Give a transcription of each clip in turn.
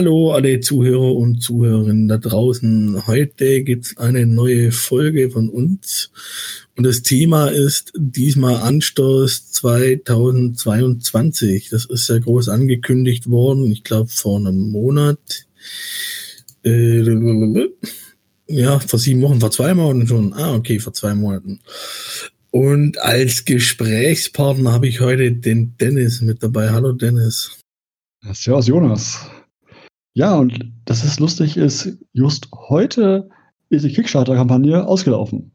Hallo alle Zuhörer und Zuhörerinnen da draußen. Heute gibt's eine neue Folge von uns und das Thema ist diesmal Anstoß 2022. Das ist ja groß angekündigt worden, ich glaube vor einem Monat. Äh, ja, vor sieben Wochen, vor zwei Monaten schon. Ah, okay, vor zwei Monaten. Und als Gesprächspartner habe ich heute den Dennis mit dabei. Hallo Dennis. Servus Jonas. Ja, und das ist lustig, ist just heute ist die Kickstarter-Kampagne ausgelaufen.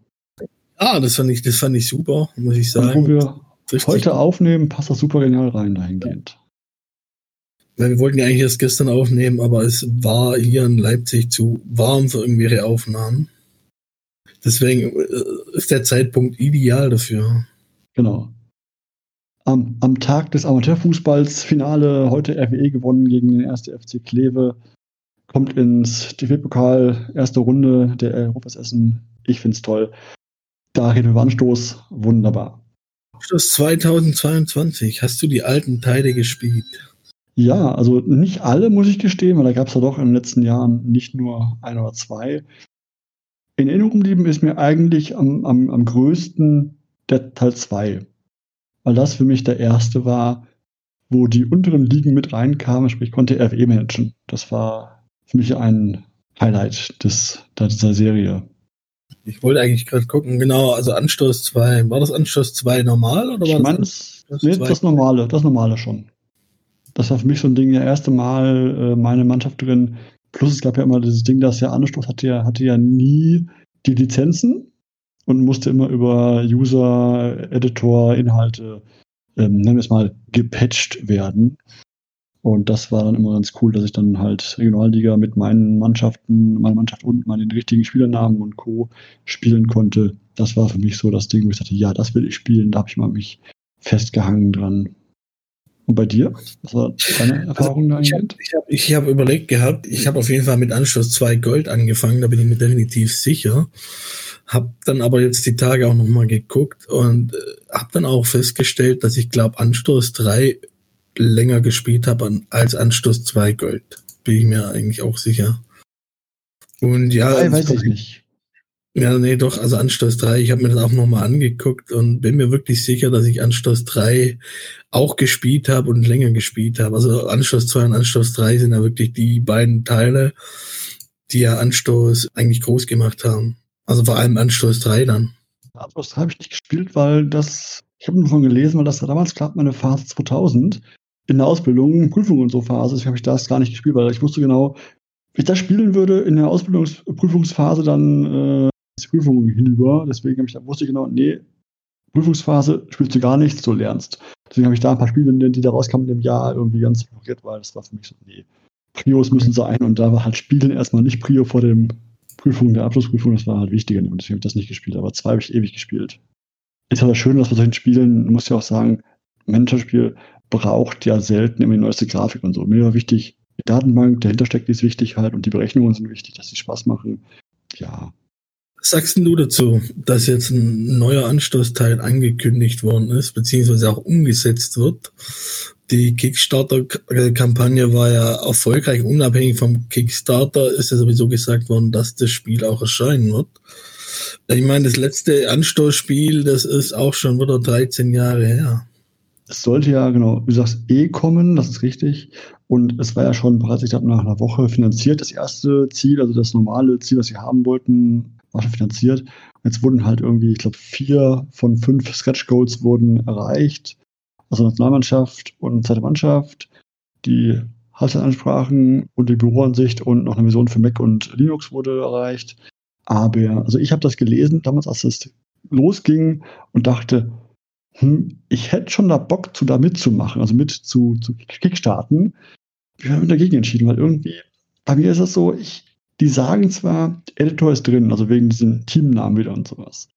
Ah, das fand ich, das fand ich super, muss ich sagen. Und wo wir Richtig. heute aufnehmen, passt das super genial rein dahingehend. Weil wir wollten ja eigentlich erst gestern aufnehmen, aber es war hier in Leipzig zu warm für irgendwelche Aufnahmen. Deswegen äh, ist der Zeitpunkt ideal dafür. Genau am, am Tag des Amateurfußballs Finale heute RWE gewonnen gegen den 1. FC Kleve. Kommt ins DFB-Pokal, erste Runde der Europas Essen. Ich finde es toll. Da reden wir über Anstoß. Wunderbar. Anstoß 2022. Hast du die alten Teile gespielt? Ja, also nicht alle, muss ich gestehen, weil da gab es ja doch in den letzten Jahren nicht nur ein oder zwei. In Erinnerung geblieben ist mir eigentlich am, am, am größten der Teil 2 weil das für mich der erste war, wo die unteren Ligen mit reinkamen, sprich konnte RWE managen. Das war für mich ein Highlight des, dieser Serie. Ich wollte eigentlich gerade gucken, genau, also Anstoß 2, war das Anstoß 2 normal oder war ich mein, das, das, nee, das normale, das normale schon. Das war für mich so ein Ding, der erste Mal äh, meine Mannschaft drin. Plus es gab ja immer dieses Ding, dass der Anstoß hatte ja, hatte ja nie die Lizenzen und musste immer über User, Editor, Inhalte, ähm, nennen wir es mal, gepatcht werden. Und das war dann immer ganz cool, dass ich dann halt Regionalliga mit meinen Mannschaften, meiner Mannschaft und meinen richtigen Spielernamen und Co. spielen konnte. Das war für mich so das Ding, wo ich dachte, ja, das will ich spielen. Da habe ich mal mich festgehangen dran. Und bei dir? Was war deine Erfahrung also, da? Ich habe ich hab überlegt gehabt, ich habe auf jeden Fall mit Anschluss 2 Gold angefangen, da bin ich mir definitiv sicher. Hab dann aber jetzt die Tage auch nochmal geguckt und äh, habe dann auch festgestellt, dass ich glaube Anstoß 3 länger gespielt habe als Anstoß 2 Gold. Bin ich mir eigentlich auch sicher. Und ja, weiß ich nicht. Ja, nee, doch, also Anstoß 3, ich habe mir das auch nochmal angeguckt und bin mir wirklich sicher, dass ich Anstoß 3 auch gespielt habe und länger gespielt habe. Also Anstoß 2 und Anstoß 3 sind ja wirklich die beiden Teile, die ja Anstoß eigentlich groß gemacht haben. Also vor allem Anstoß 3 dann. Anstoß 3 habe ich nicht gespielt, weil das, ich habe nur von gelesen, weil das damals klappt meine Phase 2000 in der Ausbildung, Prüfung und so Phase, deswegen habe ich das gar nicht gespielt, weil ich wusste genau, wenn ich das spielen würde in der Ausbildungsprüfungsphase, dann äh, Prüfung hinüber. Deswegen ich, wusste ich genau, nee, Prüfungsphase spielst du gar nichts, du lernst. Deswegen habe ich da ein paar Spiele, die da rauskamen im Jahr, irgendwie ganz ignoriert, weil das war für mich so, nee, Prios müssen sein und da war halt Spielen erstmal nicht Prio vor dem Prüfung, der Abschlussprüfung, das war halt wichtiger. Und deswegen habe ich das nicht gespielt. Aber zwei habe ich ewig gespielt. Ist aber schön, dass bei solchen Spielen, muss ja auch sagen, Managerspiel braucht ja selten immer die neueste Grafik und so. Mir war wichtig, die Datenbank dahinter steckt, die ist wichtig halt und die Berechnungen sind wichtig, dass sie Spaß machen. Ja. Sagst du dazu, dass jetzt ein neuer Anstoßteil angekündigt worden ist, beziehungsweise auch umgesetzt wird? die Kickstarter-Kampagne war ja erfolgreich. Unabhängig vom Kickstarter ist ja sowieso gesagt worden, dass das Spiel auch erscheinen wird. Ich meine, das letzte Anstoßspiel, das ist auch schon wieder 13 Jahre her. Es sollte ja, genau, du sagst, eh kommen, das ist richtig. Und es war ja schon bereits, ich glaube, nach einer Woche finanziert. Das erste Ziel, also das normale Ziel, was sie haben wollten, war schon finanziert. Jetzt wurden halt irgendwie, ich glaube, vier von fünf Scratch Goals wurden erreicht also Nationalmannschaft und zweite Mannschaft, die Halbzeitansprachen und die Büroansicht und noch eine Version für Mac und Linux wurde erreicht. Aber, also ich habe das gelesen, damals, als es losging und dachte, hm, ich hätte schon da Bock zu da mitzumachen, also mit zu, zu Kickstarten. Wir haben dagegen entschieden, weil irgendwie, bei mir ist es so, ich, die sagen zwar, Editor ist drin, also wegen diesen Teamnamen wieder und sowas.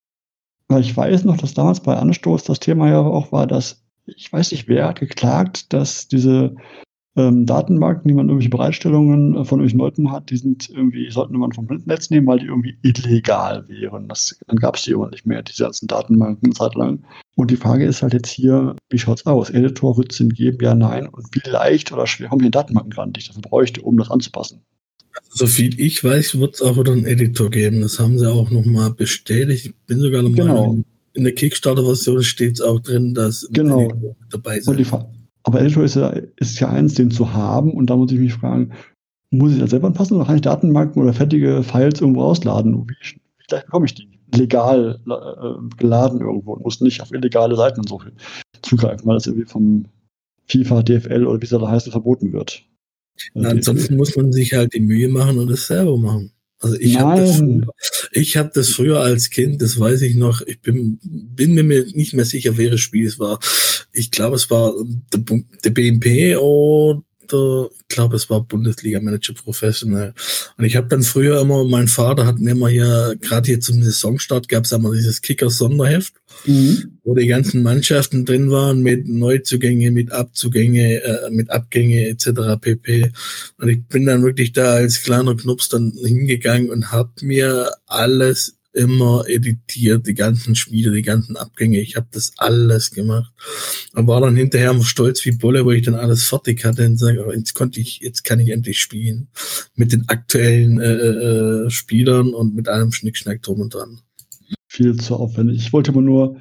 Weil ich weiß noch, dass damals bei Anstoß das Thema ja auch war, dass ich weiß nicht, wer hat geklagt, dass diese ähm, Datenbanken, die man irgendwelche Bereitstellungen äh, von irgendwelchen Leuten hat, die sind irgendwie, sollten man vom Netz nehmen, weil die irgendwie illegal wären. Das, dann gab es die immer nicht mehr, diese ganzen Datenbanken, eine Zeit lang. Und die Frage ist halt jetzt hier, wie schaut's aus? Editor wird es geben? Ja, nein. Und wie leicht oder schwer haben wir Datenbanken ran, die ich dafür bräuchte, um das anzupassen? So viel ich weiß, wird es auch wieder einen Editor geben. Das haben sie auch nochmal bestätigt. Ich bin sogar noch genau. mal in der Kickstarter-Version steht es auch drin, dass genau. dabei sein Aber Editor ist ja, ist ja eins, den zu haben. Und da muss ich mich fragen, muss ich das selber anpassen oder kann ich Datenbanken oder fertige Files irgendwo ausladen? Wie, wie leicht bekomme ich die? Legal äh, geladen irgendwo und muss nicht auf illegale Seiten so viel zugreifen, weil das irgendwie vom FIFA, DFL oder wie es da heißt, verboten wird. Na, ansonsten muss man sich halt die Mühe machen und es selber machen. Also ich habe das, ich hab das früher als Kind, das weiß ich noch, ich bin, bin mir nicht mehr sicher, welches Spiel es war. Ich glaube, es war der, der BMP oder ich glaube, es war Bundesliga Manager Professional. Und ich habe dann früher immer, mein Vater hat mir immer hier, gerade hier zum Saisonstart gab es immer dieses Kicker-Sonderheft, mhm. wo die ganzen Mannschaften drin waren mit Neuzugänge, mit Abzugänge, äh, mit Abgänge etc. pp. Und ich bin dann wirklich da als kleiner Knups dann hingegangen und habe mir alles immer editiert, die ganzen Spiele, die ganzen Abgänge. Ich habe das alles gemacht und war dann hinterher stolz wie Bolle, wo ich dann alles fertig hatte und sage, jetzt konnte ich, jetzt kann ich endlich spielen mit den aktuellen äh, äh, Spielern und mit allem Schnickschnack drum und dran. Viel zu aufwendig. Ich wollte immer nur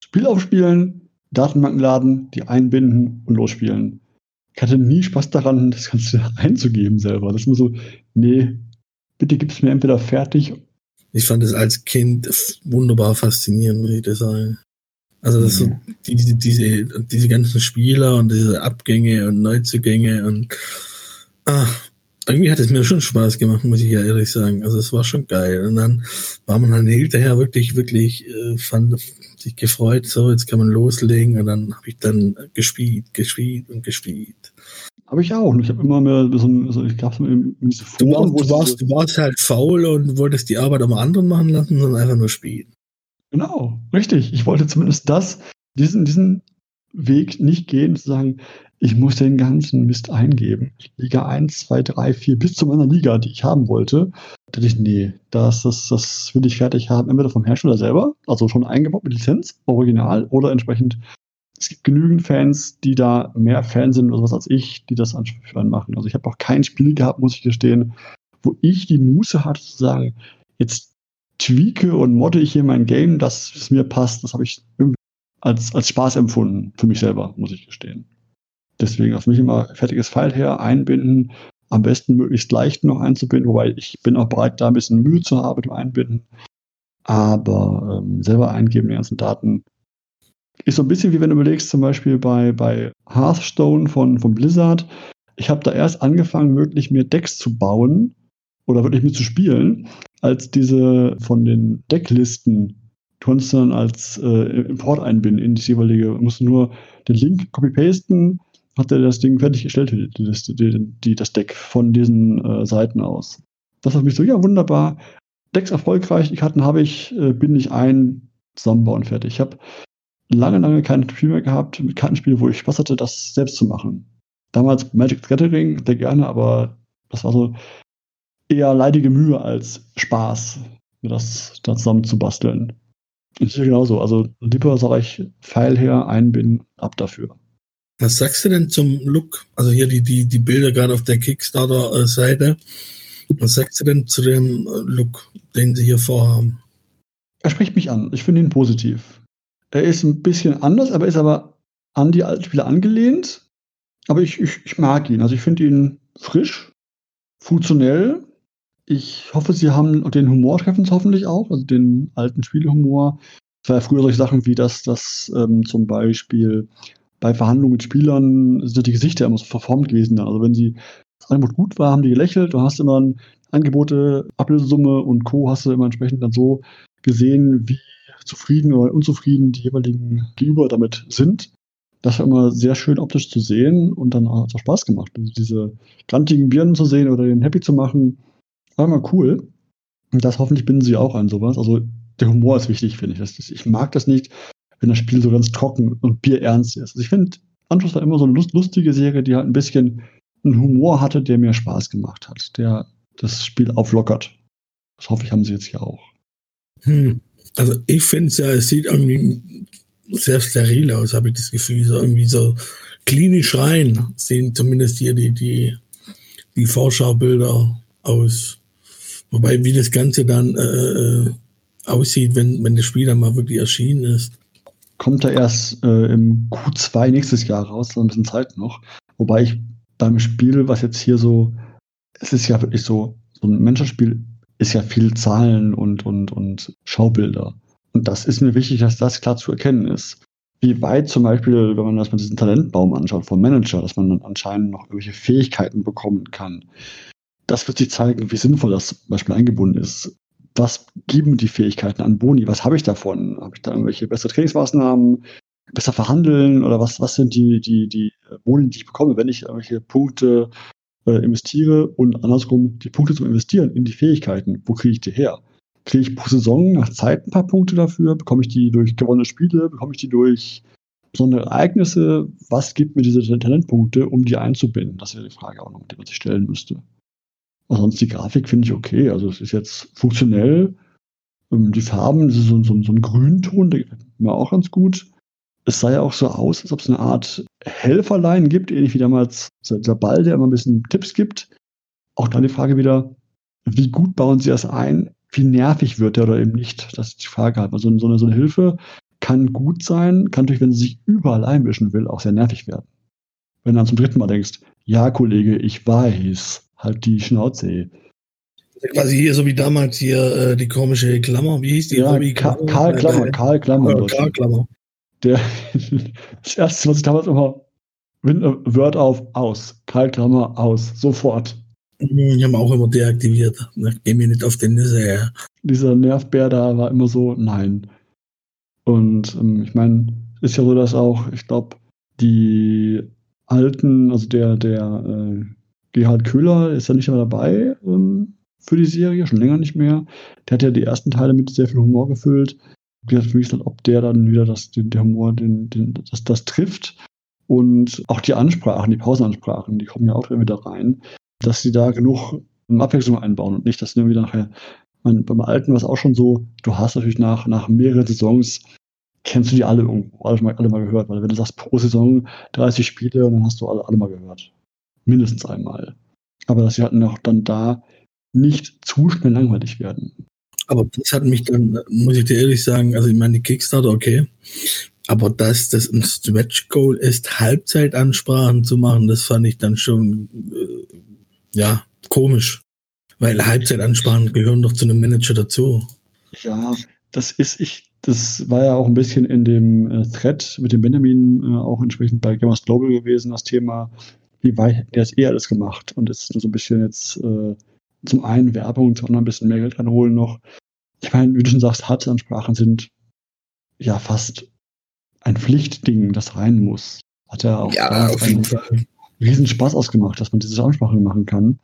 Spiel aufspielen, Datenbanken laden, die einbinden und losspielen. Ich hatte nie Spaß daran, das Ganze einzugeben selber. Das ist immer so, nee, bitte gib es mir entweder fertig ich fand es als Kind wunderbar faszinierend, muss ich das sagen. Also das mhm. so, diese, diese, diese ganzen Spieler und diese Abgänge und Neuzugänge und ah, irgendwie hat es mir schon Spaß gemacht, muss ich ja ehrlich sagen. Also es war schon geil. Und dann war man halt hinterher wirklich, wirklich, äh, fand sich gefreut, so jetzt kann man loslegen und dann habe ich dann gespielt, gespielt und gespielt. Habe ich auch. Ich habe immer mehr so, so ich gab so diese Foren, du, warst, du, warst, du warst halt faul und wolltest die Arbeit am anderen machen lassen, sondern einfach nur spielen. Genau, richtig. Ich wollte zumindest das, diesen, diesen Weg nicht gehen, zu sagen, ich muss den ganzen Mist eingeben. Liga 1, 2, 3, 4, bis zu meiner Liga, die ich haben wollte. Da dachte ich, nee, das, das, das will ich fertig haben. Entweder vom Hersteller selber, also schon eingebaut mit Lizenz, original, oder entsprechend es gibt genügend Fans, die da mehr Fan sind oder was als ich, die das anführen machen. Also ich habe auch kein Spiel gehabt, muss ich gestehen, wo ich die Muße hatte zu sagen, jetzt tweake und modde ich hier mein Game, dass es mir passt. Das habe ich als, als Spaß empfunden, für mich selber, muss ich gestehen. Deswegen auf mich immer fertiges File her, einbinden, am besten möglichst leicht noch einzubinden, wobei ich bin auch bereit, da ein bisschen Mühe zu haben mit dem Einbinden. Aber ähm, selber eingeben, die ganzen Daten, ist so ein bisschen wie wenn du überlegst, zum Beispiel bei, bei Hearthstone von, von Blizzard. Ich habe da erst angefangen, wirklich mir Decks zu bauen oder wirklich mit zu spielen, als diese von den Decklisten du konntest dann als äh, Import einbinden in das jeweilige, musst nur den Link copy-pasten, hat er das Ding fertiggestellt, das, die, die, das Deck von diesen äh, Seiten aus. Das hat mich so, ja, wunderbar. Decks erfolgreich, die Karten habe ich, äh, bin ich ein, zusammenbauen, fertig. Ich habe lange, lange kein Spiel mehr gehabt mit Kartenspielen, wo ich Spaß hatte, das selbst zu machen. Damals Magic the Gathering, sehr gerne, aber das war so eher leidige Mühe als Spaß, mir das da zusammen zu basteln. Und hier genauso. Also lieber sage ich Pfeil her, einbinden, ab dafür. Was sagst du denn zum Look? Also hier die, die, die Bilder gerade auf der Kickstarter-Seite. Was sagst du denn zu dem Look, den sie hier vorhaben? Er spricht mich an. Ich finde ihn positiv. Er ist ein bisschen anders, aber ist aber an die alten Spiele angelehnt. Aber ich, ich, ich mag ihn. Also ich finde ihn frisch, funktionell. Ich hoffe, sie haben den Humor treffen es hoffentlich auch, also den alten Spielehumor. Es war ja früher solche Sachen wie das, dass ähm, zum Beispiel bei Verhandlungen mit Spielern sind die Gesichter immer so verformt gewesen. Also wenn sie das Angebot gut war, haben die gelächelt. Du hast immer Angebote, Ablösesumme und Co. hast du immer entsprechend dann so gesehen, wie zufrieden oder unzufrieden die jeweiligen Gegenüber damit sind. Das war immer sehr schön optisch zu sehen und dann hat es auch Spaß gemacht. Also diese grantigen Birnen zu sehen oder den happy zu machen, war immer cool. Und das hoffentlich binden sie auch an sowas. Also der Humor ist wichtig, finde ich. Das, ich mag das nicht, wenn das Spiel so ganz trocken und bierernst ist. Also ich finde, Anschluss war immer so eine lustige Serie, die halt ein bisschen einen Humor hatte, der mir Spaß gemacht hat, der das Spiel auflockert. Das hoffe ich, haben sie jetzt hier auch. Hm. Also ich finde es ja, es sieht irgendwie sehr steril aus, habe ich das Gefühl. So irgendwie so klinisch rein sehen zumindest hier die, die, die Vorschaubilder aus. Wobei, wie das Ganze dann äh, äh aussieht, wenn, wenn das Spiel dann mal wirklich erschienen ist. Kommt er erst äh, im Q2 nächstes Jahr raus, so ein bisschen Zeit noch. Wobei ich beim Spiel, was jetzt hier so, es ist ja wirklich so, so ein Menschenspiel ist ja viel Zahlen und, und, und Schaubilder. Und das ist mir wichtig, dass das klar zu erkennen ist. Wie weit zum Beispiel, wenn man das mit diesem Talentbaum anschaut vom Manager, dass man dann anscheinend noch irgendwelche Fähigkeiten bekommen kann. Das wird sich zeigen, wie sinnvoll das zum Beispiel eingebunden ist. Was geben die Fähigkeiten an Boni? Was habe ich davon? Habe ich da irgendwelche bessere Trainingsmaßnahmen? Besser verhandeln? Oder was, was sind die, die, die Boni, die ich bekomme, wenn ich irgendwelche Punkte äh, investiere und andersrum die Punkte zum Investieren in die Fähigkeiten. Wo kriege ich die her? Kriege ich pro Saison nach Zeit ein paar Punkte dafür? Bekomme ich die durch gewonnene Spiele? Bekomme ich die durch besondere Ereignisse? Was gibt mir diese Talentpunkte, um die einzubinden? Das wäre die Frage auch noch, die man sich stellen müsste. sonst die Grafik finde ich okay. Also es ist jetzt funktionell. Ähm, die Farben, das ist so, so, so ein Grünton, der gefällt mir auch ganz gut es sah ja auch so aus, als ob es eine Art Helferlein gibt, ähnlich wie damals dieser Ball, der immer ein bisschen Tipps gibt. Auch dann die Frage wieder, wie gut bauen sie das ein? Wie nervig wird der oder eben nicht? Das ist die Frage halt. Also so eine, so eine Hilfe kann gut sein, kann natürlich, wenn sie sich überall einmischen will, auch sehr nervig werden. Wenn du dann zum dritten Mal denkst, ja, Kollege, ich weiß, halt die Schnauze. Quasi hier, so wie damals hier äh, die komische Klammer, wie hieß die? Ja, Karl, Karl Klammer, Karl Klammer. Karl Klammer der das erste, was ich damals immer Word auf, aus, Kalklammer aus, sofort. Ich habe auch immer deaktiviert. Geh mir nicht auf den Nüsse her. Dieser Nervbär da war immer so, nein. Und ähm, ich meine, ist ja so, dass auch, ich glaube, die alten, also der, der äh, Gerhard Köhler ist ja nicht mehr dabei ähm, für die Serie, schon länger nicht mehr. Der hat ja die ersten Teile mit sehr viel Humor gefüllt gesagt, für mich ist ob der dann wieder das, den, der Humor, den, den, das, das trifft. Und auch die Ansprachen, die Pausenansprachen, die kommen ja auch wieder rein, dass sie da genug Abwechslung einbauen und nicht, dass sie irgendwie nachher, mein, beim Alten war es auch schon so, du hast natürlich nach, nach mehreren Saisons, kennst du die alle irgendwo, alle mal, alle mal gehört, weil wenn du sagst pro Saison 30 Spiele, dann hast du alle, alle mal gehört. Mindestens einmal. Aber dass sie halt noch dann da nicht zu schnell langweilig werden. Aber das hat mich dann, muss ich dir ehrlich sagen, also ich meine, die Kickstarter, okay. Aber dass das ein Stretch Goal ist, Halbzeitansprachen zu machen, das fand ich dann schon, äh, ja, komisch. Weil Halbzeitansprachen gehören doch zu einem Manager dazu. Ja, das ist ich, das war ja auch ein bisschen in dem äh, Thread mit dem Benjamin äh, auch entsprechend bei Gamers Global gewesen, das Thema, wie weit hätten die das eh alles gemacht? Und es ist nur so ein bisschen jetzt äh, zum einen Werbung, zum anderen ein bisschen mehr Geld reinholen noch. Ich meine, wie du schon sagst, Halbzeitansprachen sind ja fast ein Pflichtding, das rein muss. Hat ja auch ja, Fall. riesen Spaß ausgemacht, dass man diese Ansprachen machen kann.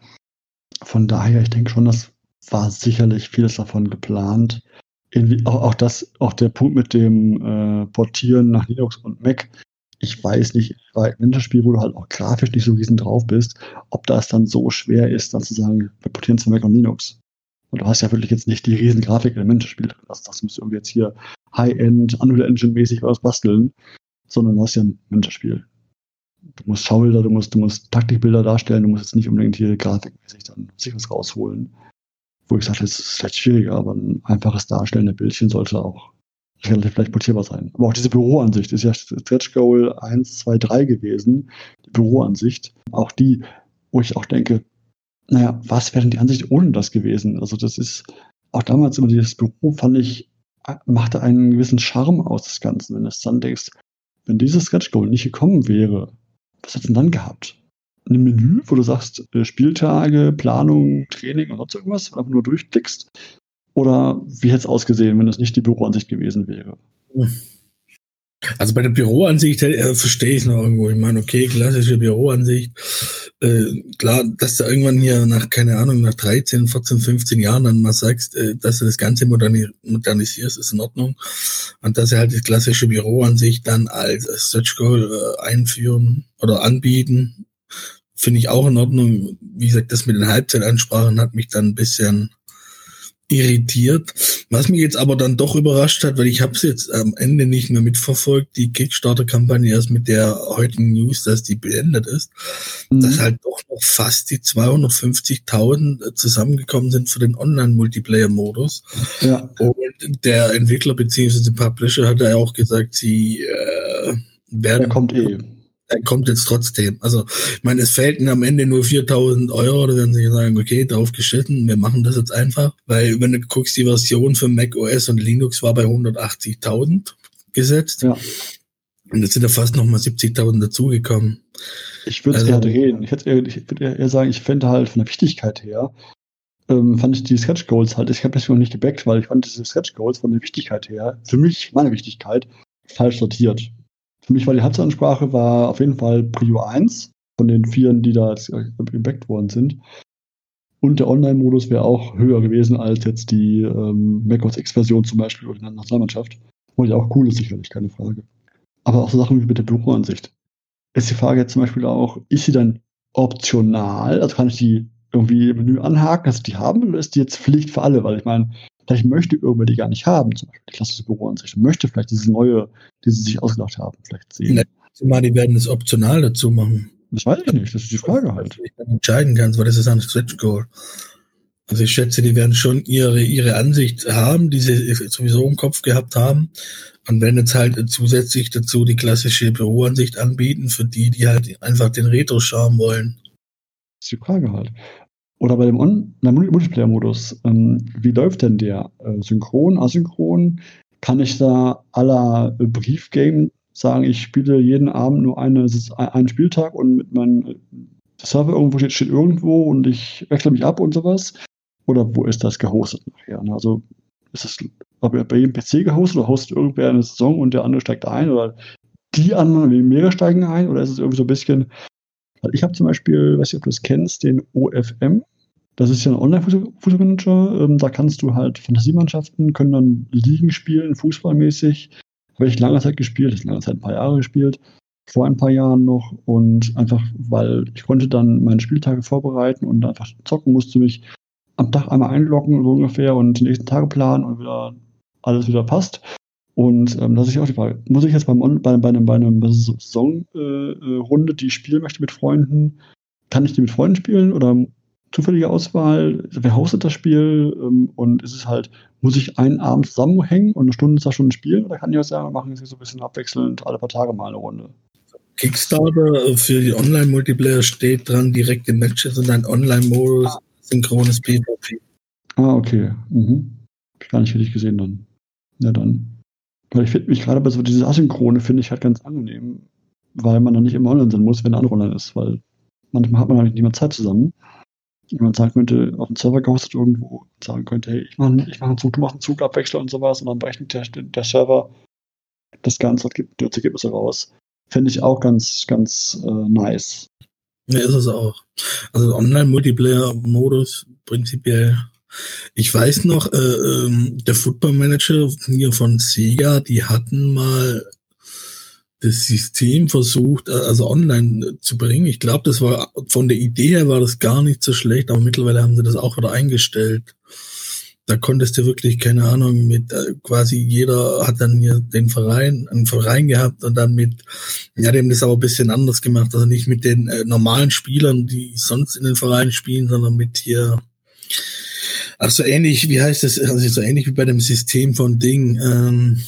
Von daher, ich denke schon, das war sicherlich vieles davon geplant. Irgendwie auch, auch das, auch der Punkt mit dem äh, Portieren nach Linux und Mac ich weiß nicht, bei einem Winterspiel, wo du halt auch grafisch nicht so riesen drauf bist, ob das dann so schwer ist, dann zu sagen, wir portieren zu Mac und Linux. Und du hast ja wirklich jetzt nicht die riesen Grafikelemente Spiel drin. Das, das musst du irgendwie jetzt hier High-End, Unreal Engine-mäßig was basteln, sondern du hast ja ein Winterspiel. Du musst Schaubilder, du musst, du musst Taktikbilder darstellen, du musst jetzt nicht unbedingt hier grafikmäßig dann sich was rausholen. Wo ich sage, das ist vielleicht schwieriger, aber ein einfaches Darstellen der Bildchen sollte auch relativ leicht portierbar sein. Aber auch diese Büroansicht ist ja Stretch Goal 1, 2, 3 gewesen. Die Büroansicht. Auch die, wo ich auch denke, naja, was wäre denn die Ansicht ohne das gewesen? Also das ist, auch damals immer dieses Büro fand ich, machte einen gewissen Charme aus des Ganzen. Wenn du dann denkst, wenn dieses Stretch Goal nicht gekommen wäre, was hättest du denn dann gehabt? Ein Menü, wo du sagst, äh, Spieltage, Planung, Training und sonst irgendwas, einfach nur durchklickst oder wie hätte es ausgesehen, wenn es nicht die Büroansicht gewesen wäre? Also bei der Büroansicht äh, verstehe ich noch irgendwo. Ich meine, okay, klassische Büroansicht. Äh, klar, dass du irgendwann hier nach, keine Ahnung, nach 13, 14, 15 Jahren dann mal sagst, äh, dass du das Ganze moderni modernisierst, ist in Ordnung. Und dass sie halt die klassische Büroansicht dann als Search Goal äh, einführen oder anbieten, finde ich auch in Ordnung. Wie gesagt, das mit den Halbzeitansprachen hat mich dann ein bisschen irritiert. Was mich jetzt aber dann doch überrascht hat, weil ich habe es jetzt am Ende nicht mehr mitverfolgt, die Kickstarter-Kampagne erst mit der heutigen News, dass die beendet ist, mhm. dass halt doch noch fast die 250.000 zusammengekommen sind für den Online-Multiplayer-Modus. Ja. Und der Entwickler bzw. Publisher hat ja auch gesagt, sie äh, werden... Der kommt eh er kommt jetzt trotzdem. Also, ich meine, es fehlten am Ende nur 4000 Euro, da werden sie sagen, okay, drauf geschissen, wir machen das jetzt einfach, weil wenn du guckst, die Version für Mac OS und Linux war bei 180.000 gesetzt. Ja. Und jetzt sind da fast nochmal 70.000 dazugekommen. Ich würde es also, eher drehen. Ich, hätte eher, würde eher sagen, ich fände halt von der Wichtigkeit her, ähm, fand ich die Sketch Goals halt, ich habe das noch nicht gebackt, weil ich fand diese Sketch Goals von der Wichtigkeit her, für mich, meine Wichtigkeit, falsch sortiert. Für mich war die Herzensprache war auf jeden Fall Prio 1 von den vieren, die da gebackt worden sind. Und der Online-Modus wäre auch höher gewesen als jetzt die ähm, macOS X-Version zum Beispiel oder die Nationalmannschaft. Was ja auch cool ist, sicherlich, keine Frage. Aber auch so Sachen wie mit der Büroansicht. Ist die Frage jetzt zum Beispiel auch, ist sie dann optional? Also kann ich die irgendwie im Menü anhaken, dass ich die haben, oder ist die jetzt Pflicht für alle? Weil ich meine, Vielleicht möchte irgendwer die gar nicht haben, zum Beispiel die klassische Büroansicht. Möchte vielleicht diese neue, die sie sich ausgedacht haben, vielleicht sehen. Zumal die werden es optional dazu machen. Das weiß ich nicht, das ist die Frage halt. Ich dann entscheiden kannst, weil das ist ein Stretch Goal. Also ich schätze, die werden schon ihre, ihre Ansicht haben, die sie sowieso im Kopf gehabt haben. Und werden jetzt halt zusätzlich dazu die klassische Büroansicht anbieten, für die, die halt einfach den Retro-Charme wollen. Das ist die Frage halt. Oder bei dem On Multiplayer-Modus, ähm, wie läuft denn der? Äh, synchron, asynchron? Kann ich da aller Briefgame sagen, ich spiele jeden Abend nur eine, einen Spieltag und mit meinem Server irgendwo steht, steht irgendwo und ich wechsle mich ab und sowas? Oder wo ist das gehostet nachher? Ne? Also ist es bei jedem PC gehostet oder hostet irgendwer eine Saison und der andere steigt ein oder die anderen, mehrere steigen ein oder ist es irgendwie so ein bisschen ich habe zum Beispiel, weiß nicht, ob du es kennst, den OFM. Das ist ja ein Online-Fußballmanager. Ähm, da kannst du halt Fantasiemannschaften, können dann Ligen spielen, fußballmäßig. Habe ich lange Zeit gespielt, das lange Zeit ein paar Jahre gespielt, vor ein paar Jahren noch. Und einfach, weil ich konnte dann meine Spieltage vorbereiten und einfach zocken, musste mich am Tag einmal einloggen, so ungefähr, und die nächsten Tage planen und wieder alles wieder passt. Und ähm, das ist ja auch die Frage, muss ich jetzt beim bei, bei einem, bei einem Saisonrunde, äh, die ich spielen möchte mit Freunden, kann ich die mit Freunden spielen oder zufällige Auswahl? Wer hostet das Spiel? Ähm, und ist es halt, muss ich einen Abend zusammenhängen und eine Stunde, zwei Stunden spielen? Oder kann ich auch sagen, wir machen jetzt so ein bisschen abwechselnd alle paar Tage mal eine Runde? Kickstarter für die Online-Multiplayer steht dran, direkte Matches und ein Online-Modus, synchrones PvP. Ah, okay. Mhm. Hab ich gar nicht richtig gesehen dann. Ja, dann. Weil ich finde mich gerade bei so diese Asynchrone finde ich halt ganz angenehm, weil man dann nicht immer online sein muss, wenn der andere online ist, weil manchmal hat man halt nicht mehr Zeit zusammen. Wenn man sagen könnte, auf dem Server gehostet irgendwo, sagen könnte, hey, ich mache ich mach einen Zug, du machst einen Zugabwechsel und sowas und dann berechnet der, der Server das Ganze und gibt die Ergebnisse raus. Finde ich auch ganz, ganz äh, nice. Ja, ist es auch. Also Online-Multiplayer-Modus prinzipiell ich weiß noch, äh, ähm, der Football Manager hier von Sega, die hatten mal das System versucht, äh, also online zu bringen. Ich glaube, das war von der Idee her war das gar nicht so schlecht, aber mittlerweile haben sie das auch wieder eingestellt. Da konntest du wirklich, keine Ahnung, mit äh, quasi jeder hat dann hier den Verein, einen Verein gehabt und dann mit, ja, haben das aber ein bisschen anders gemacht, also nicht mit den äh, normalen Spielern, die sonst in den Vereinen spielen, sondern mit hier, Ach, so ähnlich, wie heißt das? Also so ähnlich wie bei dem System von Ding, ähm,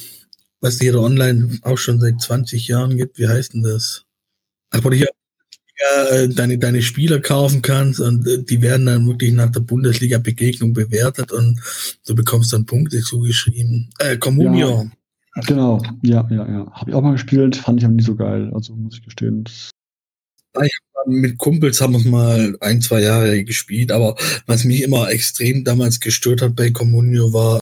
was jeder online auch schon seit 20 Jahren gibt. Wie heißt denn das? Also, hier ja, deine, deine Spieler kaufen kannst und äh, die werden dann wirklich nach der Bundesliga-Begegnung bewertet und du bekommst dann Punkte zugeschrieben. Äh, Communio. Ja, genau, ja, ja, ja. Habe ich auch mal gespielt, fand ich aber nicht so geil, also muss ich gestehen. Das mit Kumpels haben wir mal ein, zwei Jahre gespielt, aber was mich immer extrem damals gestört hat bei Communio war,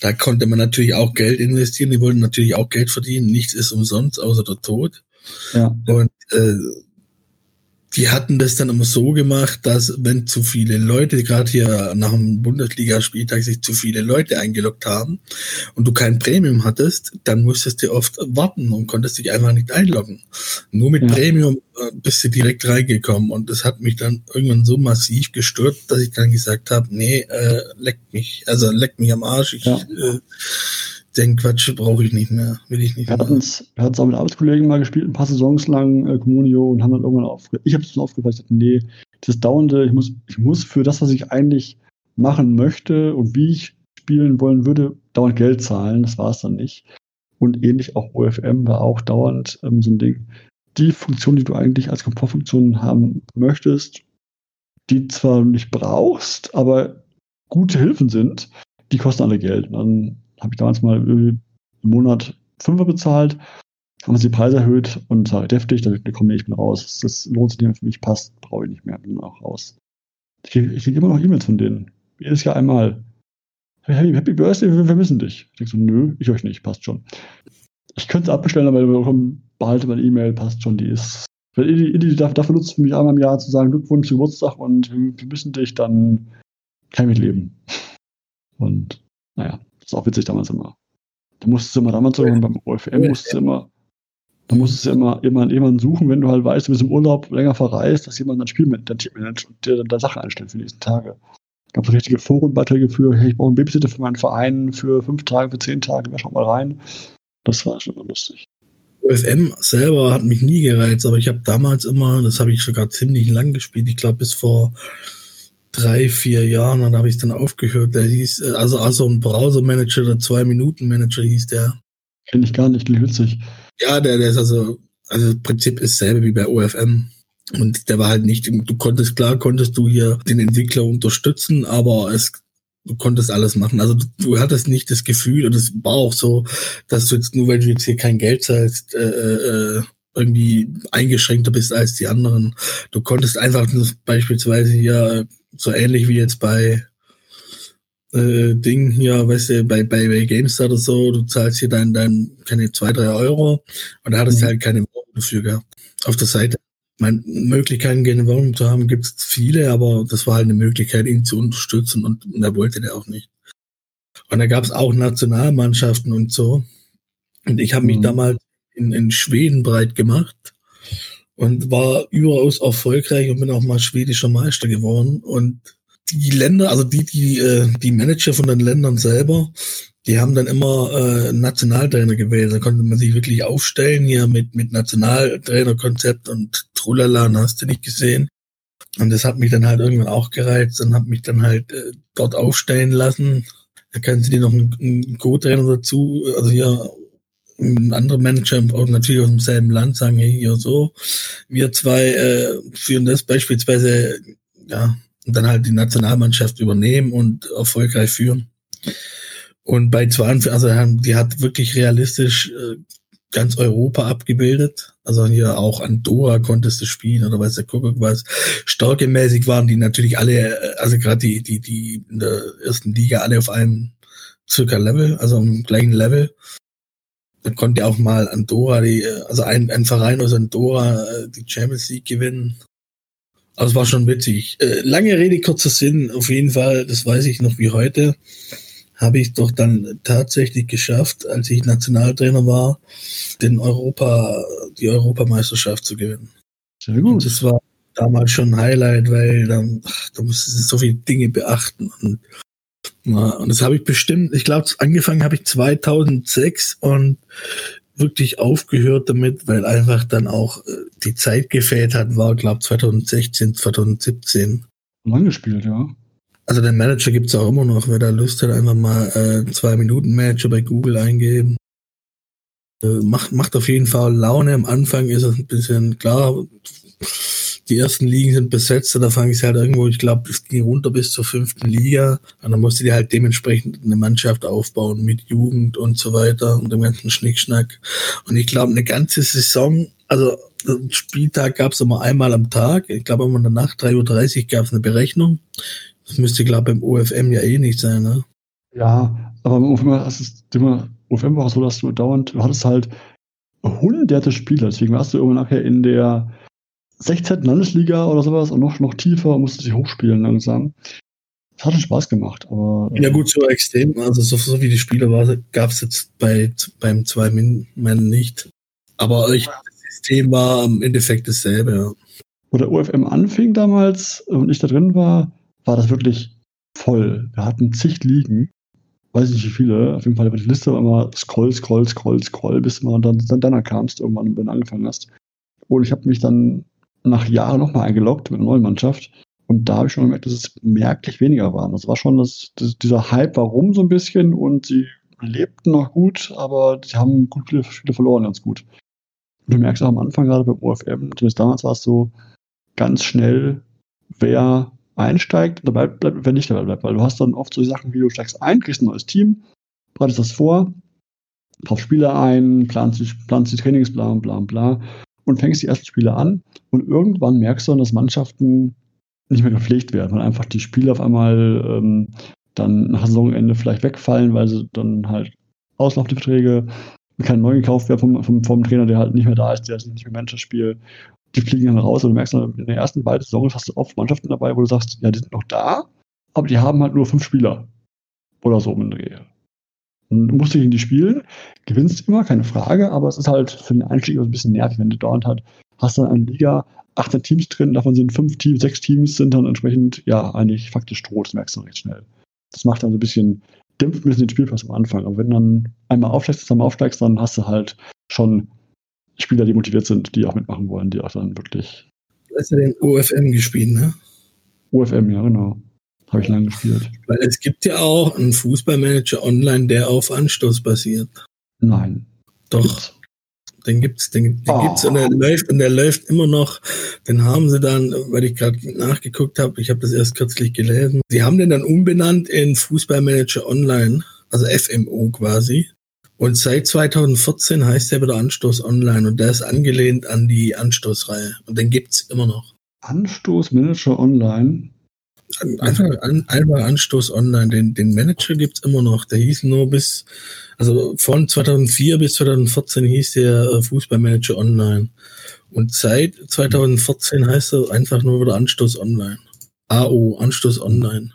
da konnte man natürlich auch Geld investieren, die wollten natürlich auch Geld verdienen, nichts ist umsonst, außer der Tod. Ja. Und äh, die hatten das dann immer so gemacht, dass wenn zu viele Leute, gerade hier nach dem Bundesligaspieltag, sich zu viele Leute eingeloggt haben und du kein Premium hattest, dann musstest du oft warten und konntest dich einfach nicht einloggen. Nur mit ja. Premium äh, bist du direkt reingekommen und das hat mich dann irgendwann so massiv gestört, dass ich dann gesagt habe, nee, äh, leckt mich, also leckt mich am Arsch. Ich, ja. äh, den Quatsch brauche ich nicht mehr, will ich nicht wir mehr. Wir hatten es auch mit Arbeitskollegen mal gespielt, ein paar Saisons lang äh, Communio und haben dann irgendwann aufgehört. Ich habe es ich dachte, nee, das dauernde, ich muss, ich muss für das, was ich eigentlich machen möchte und wie ich spielen wollen würde, dauernd Geld zahlen. Das war es dann nicht. Und ähnlich auch OFM war auch dauernd ähm, so ein Ding. Die Funktion, die du eigentlich als Komfortfunktion haben möchtest, die zwar nicht brauchst, aber gute Hilfen sind, die kosten alle Geld. Und dann habe ich damals mal im Monat Fünfer bezahlt, haben sie die Preise erhöht und sage deftig, da komme ich bin raus. Das lohnt sich nicht mehr für mich, passt, brauche ich nicht mehr, bin auch raus. Ich kriege krieg immer noch E-Mails von denen. Jedes Jahr einmal. Hey, Happy Birthday, wir vermissen dich. Ich denke so, nö, ich euch nicht, passt schon. Ich könnte es abbestellen, aber behalte meine E-Mail, passt schon, die ist. Wenn ihr die, die dafür nutzt, mich einmal im Jahr zu sagen, Glückwunsch zum Geburtstag und wir vermissen dich, dann kann ich mit leben. Und naja, das ist auch witzig damals immer. Da musstest du immer damals ja. beim OFM musstest du immer, da musstest du immer, immer jemanden suchen, wenn du halt weißt, du bist im Urlaub länger verreist, dass jemand dein Spiel mit, dein Team managt und dir dann da Sachen einstellt für die nächsten Tage. Gab es richtige Forenbeiträge für, hey, ich brauche einen Babysitter für meinen Verein für fünf Tage, für zehn Tage, wer schaut mal rein. Das war schon immer lustig. OFM selber hat mich nie gereizt, aber ich habe damals immer, das habe ich sogar ziemlich lang gespielt, ich glaube bis vor drei, vier Jahren, dann habe ich dann aufgehört. Der hieß, äh, also, also ein Browser-Manager, der Zwei-Minuten-Manager hieß der. Kenn ich gar nicht, klingt witzig. Ja, der, der ist also, also im Prinzip ist dasselbe wie bei OFM. Und der war halt nicht, du konntest, klar konntest du hier den Entwickler unterstützen, aber es, du konntest alles machen. Also du, du hattest nicht das Gefühl, und es war auch so, dass du jetzt nur, weil du jetzt hier kein Geld zahlst, äh, äh, irgendwie eingeschränkter bist als die anderen. Du konntest einfach beispielsweise hier so ähnlich wie jetzt bei äh, Ding hier, weißt du, bei, bei, bei GameStar oder so, du zahlst hier dein, dein, keine zwei, drei Euro und da hattest du mhm. halt keine Werbung dafür gehabt. Auf der Seite. Meine Möglichkeiten, keine Werbung zu haben, gibt es viele, aber das war halt eine Möglichkeit, ihn zu unterstützen und, und er wollte der auch nicht. Und da gab es auch Nationalmannschaften und so. Und ich habe mich mhm. damals in, in Schweden breit gemacht und war überaus erfolgreich und bin auch mal schwedischer Meister geworden. Und die Länder, also die, die, äh, die Manager von den Ländern selber, die haben dann immer äh, Nationaltrainer gewählt. Da konnte man sich wirklich aufstellen hier mit, mit Nationaltrainerkonzept und Trulala, hast du nicht gesehen. Und das hat mich dann halt irgendwann auch gereizt und hat mich dann halt äh, dort aufstellen lassen. Da kannst du dir noch einen, einen Co-Trainer dazu, also hier ein anderer Manager natürlich aus demselben Land sagen, hey, hier so, wir zwei äh, führen das beispielsweise, ja, und dann halt die Nationalmannschaft übernehmen und erfolgreich führen. Und bei 42, also die hat wirklich realistisch äh, ganz Europa abgebildet. Also hier auch Andorra konntest du spielen oder weiß der Kuckuck was. Stärkemäßig waren die natürlich alle, äh, also gerade die, die, die in der ersten Liga alle auf einem circa Level, also am gleichen Level. Dann konnte auch mal Andorra, die, also ein, ein Verein aus Andorra, äh, die Champions League gewinnen. Also es war schon witzig. Äh, lange Rede, kurzer Sinn. Auf jeden Fall, das weiß ich noch wie heute, habe ich doch dann tatsächlich geschafft, als ich Nationaltrainer war, den Europa, die Europameisterschaft zu gewinnen. Sehr gut. Und das war damals schon ein Highlight, weil dann, ach, da musste so viele Dinge beachten und ja, und das habe ich bestimmt, ich glaube, angefangen habe ich 2006 und wirklich aufgehört damit, weil einfach dann auch äh, die Zeit gefehlt hat, war, glaube 2016, 2017. Lang gespielt, ja. Also den Manager gibt es auch immer noch, wer da Lust hat, einfach mal äh, zwei Minuten Manager bei Google eingeben. Äh, macht, macht auf jeden Fall Laune. Am Anfang ist es ein bisschen klar, die ersten Ligen sind besetzt, da fange ich halt irgendwo, ich glaube, es ging runter bis zur fünften Liga. Und dann musste die halt dementsprechend eine Mannschaft aufbauen mit Jugend und so weiter und dem ganzen Schnickschnack. Und ich glaube, eine ganze Saison, also Spieltag gab es immer einmal am Tag. Ich glaube, immer in der Nacht, 3.30 Uhr gab es eine Berechnung. Das müsste, glaube ich, beim OFM ja eh nicht sein, ne? Ja, aber im OFM, ist immer, OFM war so, dass du dauernd, du hattest halt hunderte Spieler, deswegen warst du irgendwann nachher in der 16. Landesliga oder sowas und noch, noch tiefer musste sich hochspielen langsam. Das hat Spaß gemacht, aber. Ja, gut, so extrem. Also, so, so wie die Spiele war, gab es jetzt bei, beim zwei Min nicht. Aber ich, das System war im Endeffekt dasselbe, ja. Wo der UFM anfing damals und ich da drin war, war das wirklich voll. Wir hatten zig Ligen. Weiß nicht wie viele. Auf jeden Fall über die Liste war immer scroll, scroll, scroll, scroll, bis man dann, dann, dann kamst, irgendwann, wenn du angefangen hast. Und ich habe mich dann nach Jahren nochmal eingeloggt mit einer neuen Mannschaft. Und da habe ich schon gemerkt, dass es merklich weniger waren. Das war schon das, das, dieser Hype warum so ein bisschen und sie lebten noch gut, aber sie haben gut viele Spiele verloren, ganz gut. Und du merkst auch am Anfang gerade beim OFM, zumindest damals war es so ganz schnell, wer einsteigt oder bleibt, wer nicht dabei bleibt. Weil du hast dann oft so Sachen wie du steigst ein, kriegst ein neues Team, bereitest das vor, kaufst Spieler ein, planst die, planst die Trainingsplan, bla bla und fängst die ersten Spiele an und irgendwann merkst du dann, dass Mannschaften nicht mehr gepflegt werden, weil einfach die Spiele auf einmal ähm, dann nach Saisonende vielleicht wegfallen, weil sie dann halt auslaufen die Verträge, kann neu gekauft werden vom, vom, vom, Trainer, der halt nicht mehr da ist, der ist nicht mehr Manager spielt. Die fliegen dann raus und du merkst dann, in der ersten beiden Saisons hast du oft Mannschaften dabei, wo du sagst, ja, die sind noch da, aber die haben halt nur fünf Spieler. Oder so um den Dreh. Und du musst gegen die spielen, gewinnst immer, keine Frage, aber es ist halt für den Einstieg ein bisschen nervig, wenn du dort halt hast dann eine Liga, 18 Teams drin, davon sind fünf Teams, sechs Teams sind dann entsprechend, ja, eigentlich faktisch tot, das merkst du recht schnell. Das macht dann so ein bisschen, dämpft ein bisschen den Spielpass am Anfang. Aber wenn du dann einmal aufsteigst, zusammen aufsteigst, dann hast du halt schon Spieler, die motiviert sind, die auch mitmachen wollen, die auch dann wirklich. Du hast ja den OFM gespielt, ne? OFM, ja, genau. Habe ich lange gespielt. Weil es gibt ja auch einen Fußballmanager online, der auf Anstoß basiert. Nein. Doch. Gibt's. Den gibt's, den, den oh. gibt's und der läuft und der läuft immer noch. Den haben sie dann, weil ich gerade nachgeguckt habe, ich habe das erst kürzlich gelesen. Sie haben den dann umbenannt in Fußballmanager Online, also FMO quasi. Und seit 2014 heißt der wieder Anstoß Online und der ist angelehnt an die Anstoßreihe. Und den gibt's immer noch. Anstoß Manager Online? Einfach, an, einfach Anstoß Online. Den, den Manager gibt's immer noch. Der hieß nur bis, also von 2004 bis 2014 hieß der äh, Fußballmanager Online. Und seit 2014 heißt er einfach nur wieder Anstoß Online. AO, Anstoß Online.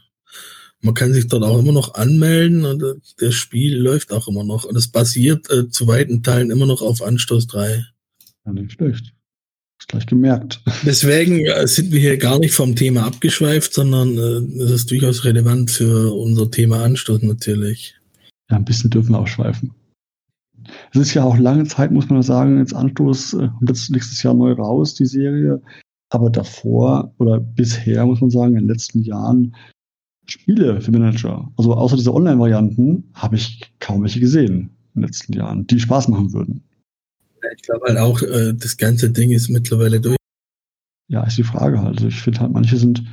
Man kann sich dort auch immer noch anmelden und äh, das Spiel läuft auch immer noch. Und es basiert äh, zu weiten Teilen immer noch auf Anstoß 3. Ja, nicht schlecht. Ist gleich gemerkt. Deswegen äh, sind wir hier gar nicht vom Thema abgeschweift, sondern äh, es ist durchaus relevant für unser Thema Anstoß natürlich. Ja, ein bisschen dürfen wir auch schweifen. Es ist ja auch lange Zeit, muss man sagen, jetzt Anstoß äh, nächstes Jahr neu raus, die Serie. Aber davor oder bisher, muss man sagen, in den letzten Jahren Spiele für Manager, also außer diese Online-Varianten, habe ich kaum welche gesehen in den letzten Jahren, die Spaß machen würden. Ich glaube halt auch, äh, das ganze Ding ist mittlerweile durch. Ja, ist die Frage halt. Also ich finde halt, manche sind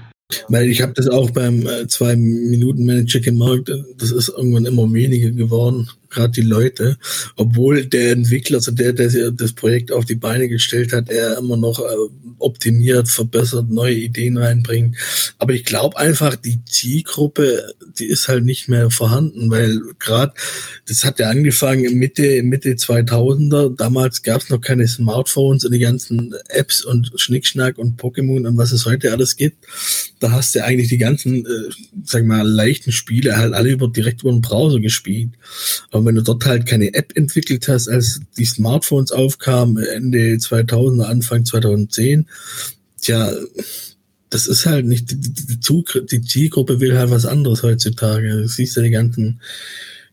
weil ich habe das auch beim äh, Zwei-Minuten-Manager gemerkt, das ist irgendwann immer weniger geworden, gerade die Leute, obwohl der Entwickler, also der, der das Projekt auf die Beine gestellt hat, er immer noch äh, optimiert, verbessert, neue Ideen reinbringt. Aber ich glaube einfach, die Zielgruppe, die ist halt nicht mehr vorhanden, weil gerade, das hat ja angefangen Mitte, Mitte 2000er, damals gab es noch keine Smartphones und die ganzen Apps und Schnickschnack und Pokémon und was es heute alles gibt da hast du eigentlich die ganzen, äh, sag mal, leichten Spiele halt alle über direkt über den Browser gespielt. Aber wenn du dort halt keine App entwickelt hast, als die Smartphones aufkamen, Ende 2000er, Anfang 2010, tja, das ist halt nicht, die, Zielgruppe will halt was anderes heutzutage. Du siehst ja die ganzen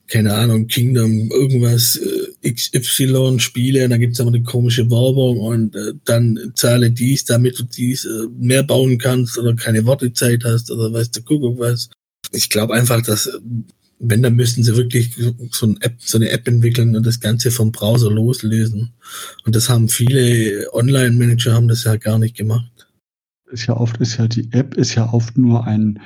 keine Ahnung, Kingdom, irgendwas äh, XY Spiele, dann gibt's aber eine komische Werbung und äh, dann zahle dies, damit du dies äh, mehr bauen kannst oder keine Wartezeit hast oder weißt du, guck was. Ich glaube einfach, dass wenn, dann müssten sie wirklich so, ein App, so eine App entwickeln und das Ganze vom Browser loslösen. Und das haben viele Online-Manager haben das ja gar nicht gemacht. Ist ja oft, ist ja die App ist ja oft nur ein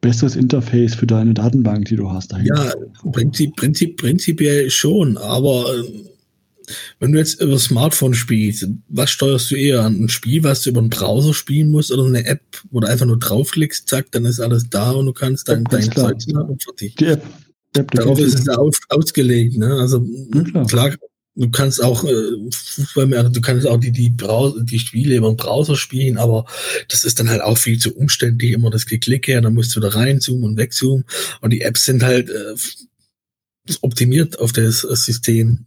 besseres Interface für deine Datenbank, die du hast. Dahinter. Ja, Prinzip, Prinzip, prinzipiell schon, aber äh, wenn du jetzt über Smartphone spielst, was steuerst du eher an? Ein Spiel, was du über einen Browser spielen musst oder eine App, wo du einfach nur draufklickst, zack, dann ist alles da und du kannst dein, dein Zeug und fertig. Die App. App Darauf ist es ja aus, ausgelegt, ne? Also ja, klar. klar. du kannst auch äh, Fußball mehr, also du kannst auch die, die, Browser, die Spiele über den Browser spielen, aber das ist dann halt auch viel zu umständlich, immer das Geklicke, dann musst du da reinzoomen und wegzoomen. Und die Apps sind halt äh, optimiert auf das System.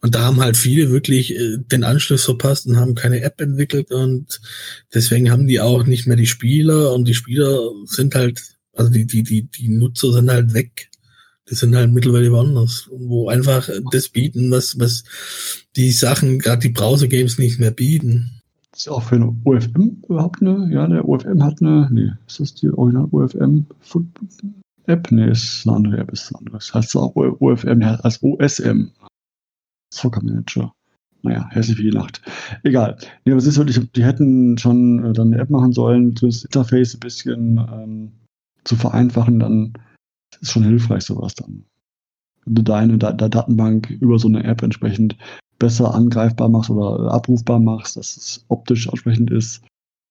Und da haben halt viele wirklich äh, den Anschluss verpasst und haben keine App entwickelt und deswegen haben die auch nicht mehr die Spieler und die Spieler sind halt, also die, die, die, die Nutzer sind halt weg. Die sind halt mittlerweile woanders, wo einfach das bieten, was, was die Sachen, gerade die Browser-Games nicht mehr bieten. Ist ja auch für eine UFM überhaupt eine, ja, der UFM hat eine, nee, ist das die Original UFM App? Nee, ist eine andere App, ist ein anderes. Heißt auch UFM, als OSM. Soccer Manager. Naja, hässlich wie die Nacht. Egal. Nee, aber es ist wirklich, die hätten schon äh, dann eine App machen sollen, das Interface ein bisschen ähm, zu vereinfachen, dann ist schon hilfreich, sowas dann. Wenn du deine da Datenbank über so eine App entsprechend besser angreifbar machst oder abrufbar machst, dass es optisch entsprechend ist.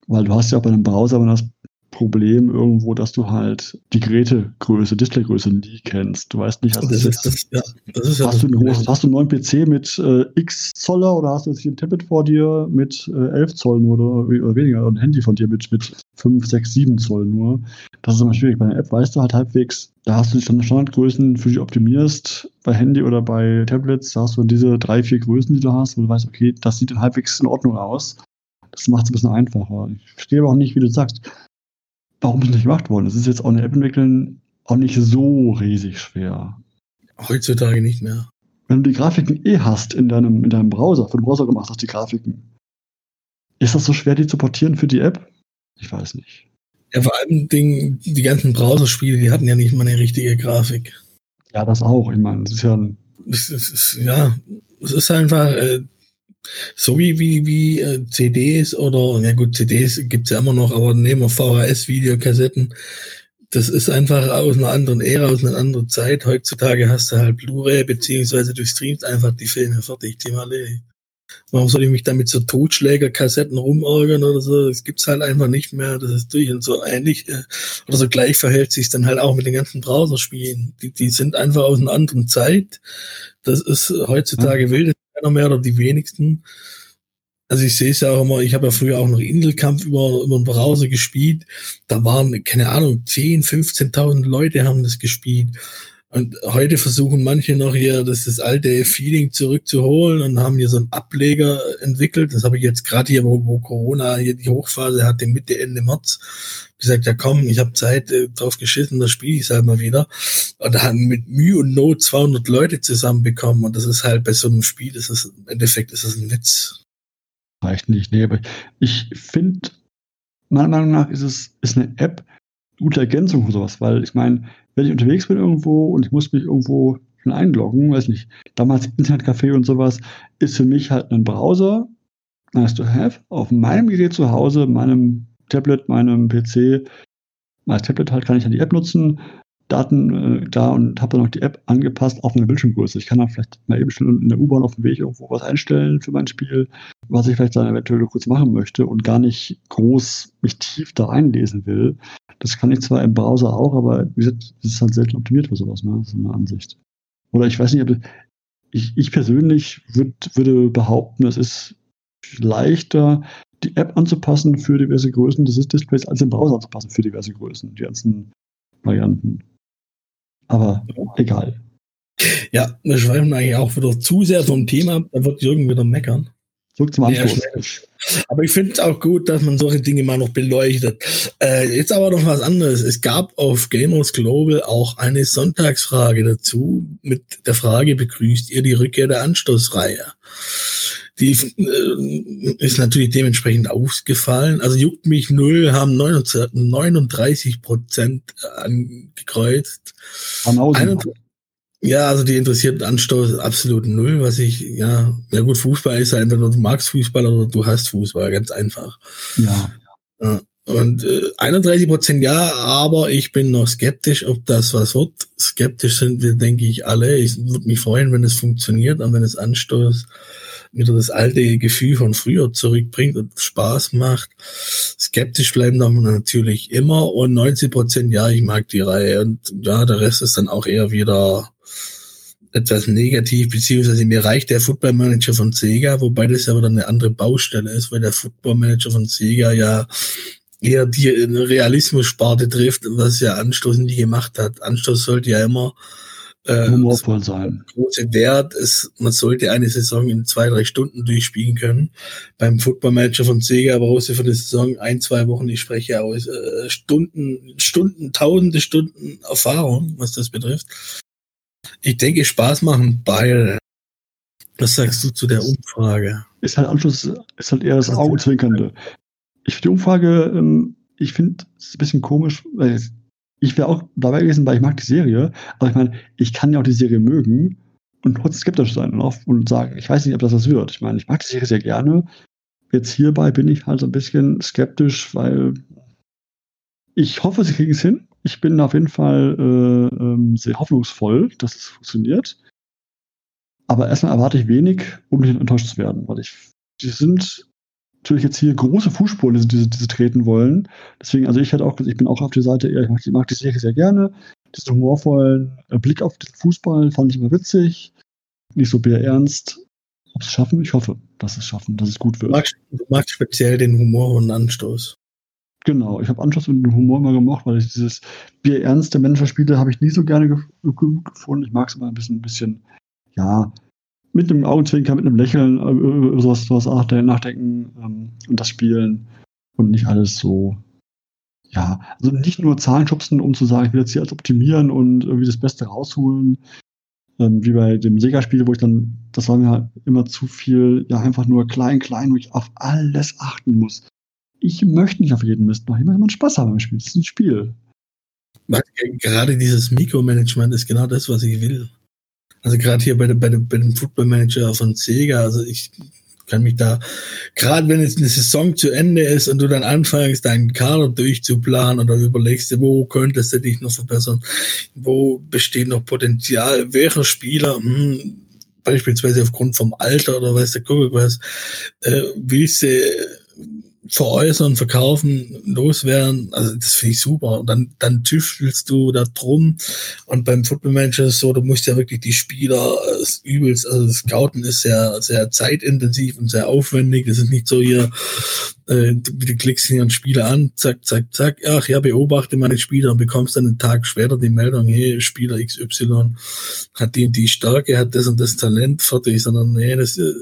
Weil du hast ja auch bei einem Browser, wenn das Problem irgendwo, dass du halt die Gerätegröße, Displaygröße nie kennst. Du weißt nicht, hast, das ist, das, ja, das ist hast, du, einen, hast du einen neuen PC mit äh, X Zoller oder hast du jetzt hier ein Tablet vor dir mit äh, 11 Zoll nur oder, oder weniger oder ein Handy von dir mit, mit 5, 6, 7 Zoll nur. Das ist immer schwierig. Bei einer App weißt du halt halbwegs, da hast du die Standardgrößen für dich optimierst. Bei Handy oder bei Tablets da hast du diese drei, vier Größen, die du hast, wo du weißt, okay, das sieht halbwegs in Ordnung aus. Das macht es ein bisschen einfacher. Ich verstehe aber auch nicht, wie du sagst warum es nicht gemacht worden ist. Es ist jetzt auch eine App entwickeln auch nicht so riesig schwer. Heutzutage nicht mehr. Wenn du die Grafiken eh hast in deinem, in deinem Browser, für den Browser gemacht hast, die Grafiken, ist das so schwer, die zu portieren für die App? Ich weiß nicht. Ja, vor allem Ding, die ganzen Browserspiele, die hatten ja nicht mal eine richtige Grafik. Ja, das auch. Ich meine, es ist ja ein. Es ist, ja, es ist einfach, äh, so wie, wie, wie äh, CDs oder, ja gut, CDs gibt's ja immer noch, aber nehmen wir VHS-Videokassetten. Das ist einfach aus einer anderen Ära, aus einer anderen Zeit. Heutzutage hast du halt Blu-ray, beziehungsweise du streamst einfach die Filme fertig, Thema erledigt. Warum soll ich mich damit so Totschlägerkassetten rumärgern oder so? Das gibt's halt einfach nicht mehr. Das ist durch und so ähnlich äh, oder so gleich verhält sich dann halt auch mit den ganzen Browserspielen. Die, die sind einfach aus einer anderen Zeit. Das ist heutzutage ja. wild keiner mehr oder die wenigsten. Also ich sehe es ja auch immer, ich habe ja früher auch noch Inselkampf über, über den Browser gespielt. Da waren, keine Ahnung, 10, 15.000 Leute haben das gespielt. Und heute versuchen manche noch hier das, das alte Feeling zurückzuholen und haben hier so einen Ableger entwickelt. Das habe ich jetzt gerade hier, wo, wo Corona hier die Hochphase hatte, Mitte, Ende März, gesagt, ja komm, ich habe Zeit äh, drauf geschissen, da spiele ich es halt mal wieder. Und da haben mit Mühe und Not 200 Leute zusammenbekommen und das ist halt bei so einem Spiel, das ist, im Endeffekt ist das ein Witz. Reicht nicht, nee, aber ich finde, meiner Meinung nach ist es ist eine App gute Ergänzung für sowas, weil ich meine, wenn ich unterwegs bin irgendwo und ich muss mich irgendwo schon einloggen, weiß nicht, damals Internetcafé und sowas, ist für mich halt ein Browser, nice to have, auf meinem Gerät zu Hause, meinem Tablet, meinem PC, mein Tablet halt kann ich dann die App nutzen, Daten äh, da und habe dann noch die App angepasst auf meine Bildschirmgröße. Ich kann dann vielleicht mal eben schon in der U-Bahn auf dem Weg irgendwo was einstellen für mein Spiel, was ich vielleicht dann eventuell kurz machen möchte und gar nicht groß mich tief da reinlesen will. Das kann ich zwar im Browser auch, aber wie gesagt, das ist halt selten optimiert für sowas, ne? Das ist eine Ansicht. Oder ich weiß nicht, ob ich, ich persönlich würd, würde behaupten, es ist leichter, die App anzupassen für diverse Größen des Displays, als den Browser anzupassen für diverse Größen, die ganzen Varianten. Aber egal. Ja, wir schweifen eigentlich auch wieder zu sehr vom Thema. Da wird Jürgen wieder meckern. Zurück zum Anschluss. aber ich finde es auch gut, dass man solche Dinge mal noch beleuchtet. Äh, jetzt aber noch was anderes. Es gab auf Gamers Global auch eine Sonntagsfrage dazu mit der Frage, begrüßt ihr die Rückkehr der Anstoßreihe? Die äh, ist natürlich dementsprechend ausgefallen. Also juckt mich null, haben 39 Prozent angekreuzt. Ja, also die interessiert Anstoß absolut null, was ich, ja, ja gut, Fußball ist ja entweder du magst Fußball oder du hast Fußball, ganz einfach. Ja. ja. Und äh, 31 Prozent ja, aber ich bin noch skeptisch, ob das was wird. Skeptisch sind wir, denke ich, alle. Ich würde mich freuen, wenn es funktioniert und wenn es Anstoß wieder das alte Gefühl von früher zurückbringt und Spaß macht. Skeptisch bleiben wir natürlich immer und 90 Prozent ja, ich mag die Reihe und ja, der Rest ist dann auch eher wieder etwas negativ, beziehungsweise mir reicht der Football Manager von Sega, wobei das aber dann eine andere Baustelle ist, weil der Football Manager von Sega ja eher die Realismus-Sparte trifft, was ja Anstoß nie gemacht hat. Anstoß sollte ja immer äh, humorvoll sein. Große Wert ist, man sollte eine Saison in zwei, drei Stunden durchspielen können. Beim Football Manager von Sega brauchst du für die Saison ein, zwei Wochen, ich spreche aus, äh, Stunden, Stunden, tausende Stunden Erfahrung, was das betrifft. Ich denke, Spaß machen beide. Was sagst du zu der Umfrage? Ist halt Anschluss, ist halt eher das Augenzwinkernde. Ich finde die Umfrage, ähm, ich finde es ein bisschen komisch, weil ich wäre auch dabei gewesen, weil ich mag die Serie, aber ich meine, ich kann ja auch die Serie mögen und trotzdem skeptisch sein und, und sagen, ich weiß nicht, ob das was wird. Ich meine, ich mag die Serie sehr gerne. Jetzt hierbei bin ich halt so ein bisschen skeptisch, weil ich hoffe, sie kriegen es hin. Ich bin auf jeden Fall äh, ähm, sehr hoffnungsvoll, dass es funktioniert. Aber erstmal erwarte ich wenig, um nicht enttäuscht zu werden, weil ich, die sind natürlich jetzt hier große Fußspuren, die, die, die sie treten wollen. Deswegen, also ich hätte auch, ich bin auch auf der Seite, ich mag, ich mag die Serie sehr gerne. Diesen humorvollen äh, Blick auf den Fußball fand ich immer witzig. Nicht so ernst. Ob sie es schaffen? Ich hoffe, dass sie es schaffen, dass es gut wird. Du magst, du magst speziell den Humor und Anstoß. Genau, ich habe Anstoß und den Humor immer gemocht, weil ich dieses bierernste Managerspiele habe ich nie so gerne ge gefunden. Ich mag es immer ein bisschen, ein bisschen, ja, mit einem Augenzwinkern, mit einem Lächeln äh, über sowas, sowas nachdenken ähm, und das spielen und nicht alles so, ja, also nicht nur Zahlen schubsen, um zu sagen, ich will jetzt hier alles optimieren und irgendwie das Beste rausholen, ähm, wie bei dem Sega-Spiel, wo ich dann, das war mir halt immer zu viel, ja, einfach nur klein, klein, wo ich auf alles achten muss. Ich möchte nicht auf jeden Mist machen, ich möchte immer Spaß haben beim Spiel, das ist ein Spiel. Gerade dieses Mikromanagement ist genau das, was ich will. Also gerade hier bei, der, bei, der, bei dem Football Manager von Sega, also ich kann mich da, gerade wenn jetzt eine Saison zu Ende ist und du dann anfängst, deinen Kader durchzuplanen oder überlegst, wo könntest du dich noch verbessern, wo besteht noch Potenzial, welcher Spieler, hm, beispielsweise aufgrund vom Alter oder weiß der Kuckuck was, äh, willst du veräußern, verkaufen, loswerden, also das finde ich super. Und dann, dann tüftelst du da drum. Und beim Football Manager ist so, du musst ja wirklich die Spieler äh, übelst, also das Scouten ist sehr, sehr zeitintensiv und sehr aufwendig. Das ist nicht so hier, äh, du, du klickst hier einen Spieler an, zack, zack, zack, ach ja, beobachte meine Spieler und bekommst dann einen Tag später die Meldung, hey, Spieler XY hat die und die Stärke, hat das und das Talent fertig, sondern nee, das, äh,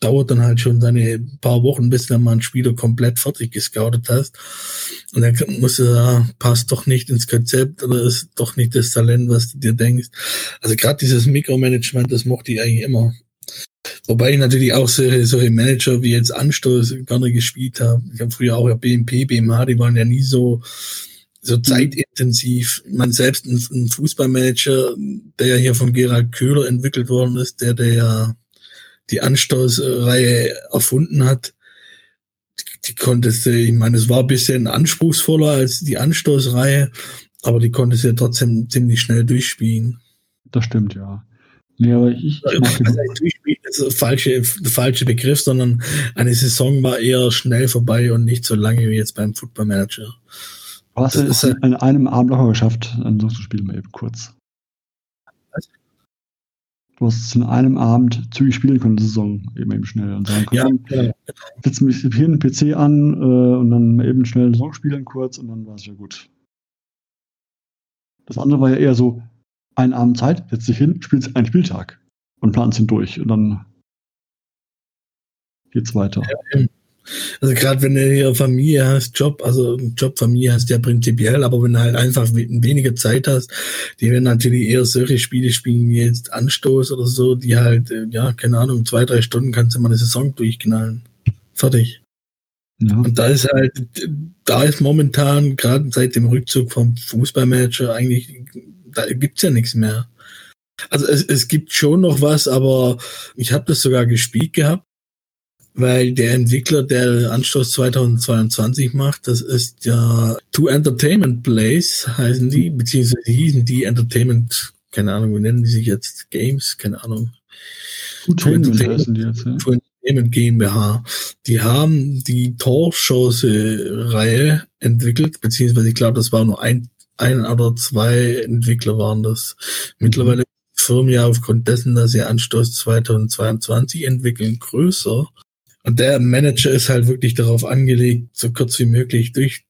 dauert dann halt schon seine paar Wochen, bis du dann mal einen Spieler komplett fertig gescoutet hast. Und dann musst du sagen, passt doch nicht ins Konzept oder ist doch nicht das Talent, was du dir denkst. Also gerade dieses Mikromanagement, das mochte ich eigentlich immer. Wobei ich natürlich auch solche, solche Manager wie jetzt Anstoß gerne gespielt habe. Ich habe früher auch ja BMP, BMH, die waren ja nie so, so mhm. zeitintensiv. Man selbst ein, ein Fußballmanager, der ja hier von Gerald Köhler entwickelt worden ist, der, der ja die Anstoßreihe erfunden hat, die, konntest du, ich meine, es war ein bisschen anspruchsvoller als die Anstoßreihe, aber die konntest du ja trotzdem ziemlich schnell durchspielen. Das stimmt, ja. Nee, aber ich, ich also, durchspielen ist der falsche, der falsche Begriff, sondern eine Saison war eher schnell vorbei und nicht so lange wie jetzt beim Football Manager. Du hast es in einem Abend locker geschafft, ein so zu spielen, mal eben kurz. Du hast es in einem Abend zügig spielen können, die Saison, eben eben schnell. Und sagen können, ja, ja. setz mich hier einen PC an äh, und dann eben schnell eine Saison spielen kurz und dann war es ja gut. Das andere war ja eher so, ein Abend Zeit, setz dich hin, spielst einen Spieltag und planst ihn durch und dann geht's weiter. Ja, also gerade wenn du hier Familie hast, Job, also Job, Familie hast ja prinzipiell, aber wenn du halt einfach weniger Zeit hast, die werden natürlich eher solche Spiele spielen wie jetzt Anstoß oder so, die halt, äh, ja, keine Ahnung, zwei, drei Stunden kannst du mal eine Saison durchknallen. Fertig. Ja. Und da ist halt, da ist momentan, gerade seit dem Rückzug vom Fußballmanager, eigentlich, da gibt's ja nichts mehr. Also es, es gibt schon noch was, aber ich habe das sogar gespielt gehabt weil der Entwickler, der Anstoß 2022 macht, das ist ja Two Entertainment Plays, heißen die, beziehungsweise hießen die Entertainment, keine Ahnung, wie nennen die sich jetzt? Games, keine Ahnung. Two Entertainment, heißen die jetzt, ja. Entertainment GmbH. Die haben die Torchance-Reihe entwickelt, beziehungsweise ich glaube, das war nur ein, ein oder zwei Entwickler waren das. Mittlerweile Firmen ja aufgrund dessen, dass sie Anstoß 2022 entwickeln, größer. Und der Manager ist halt wirklich darauf angelegt, so kurz wie möglich durch,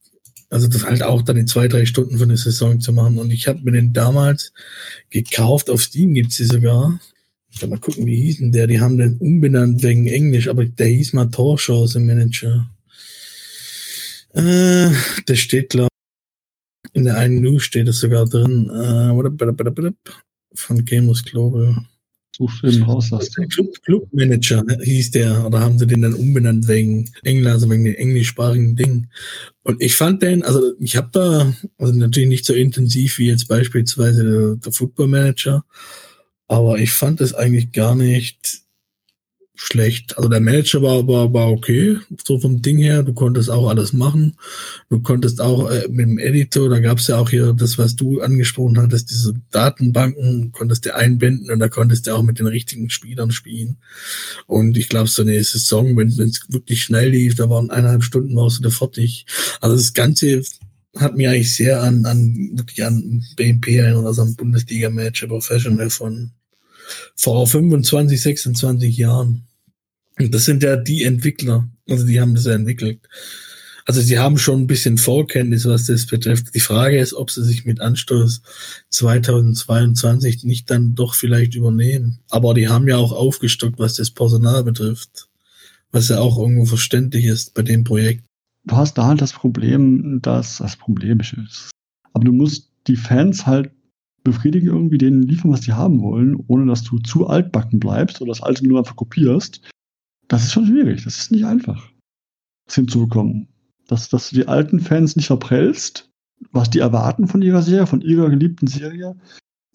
also das halt auch dann in zwei, drei Stunden für eine Saison zu machen. Und ich habe mir den damals gekauft, auf Steam gibt's sie sogar. Ich kann mal gucken, wie hieß denn der? Die haben den umbenannt wegen Englisch, aber der hieß mal Torchance Manager. Äh, der steht, glaube in der einen News steht es sogar drin. Äh, von Gamers Global. Suchst du eben raus, was Club, Manager hieß der, oder haben sie den dann umbenannt wegen England, also wegen dem englischsprachigen Ding. Und ich fand den, also ich habe da, also natürlich nicht so intensiv wie jetzt beispielsweise der, der Football Manager, aber ich fand es eigentlich gar nicht schlecht. Also der Manager war, war, war okay, so vom Ding her. Du konntest auch alles machen. Du konntest auch äh, mit dem Editor, da gab es ja auch hier das, was du angesprochen hattest, diese Datenbanken, konntest du einbinden und da konntest du auch mit den richtigen Spielern spielen. Und ich glaube, so eine Saison, wenn es wirklich schnell lief, da waren eineinhalb Stunden warst du da fertig. Also das Ganze hat mir eigentlich sehr an, an wirklich an BMP erinnert, also an Bundesliga-Match Professional von vor 25, 26 Jahren. Und das sind ja die Entwickler, also die haben das ja entwickelt. Also sie haben schon ein bisschen Vorkenntnis, was das betrifft. Die Frage ist, ob sie sich mit Anstoß 2022 nicht dann doch vielleicht übernehmen. Aber die haben ja auch aufgestockt, was das Personal betrifft. Was ja auch irgendwo verständlich ist bei dem Projekt. Du hast da halt das Problem, dass das Problem ist. Aber du musst die Fans halt befriedigen, irgendwie denen liefern, was die haben wollen, ohne dass du zu altbacken bleibst oder das Alte nur einfach kopierst. Das ist schon schwierig. Das ist nicht einfach, das hinzubekommen. Dass, dass du die alten Fans nicht verprellst, was die erwarten von ihrer Serie, von ihrer geliebten Serie,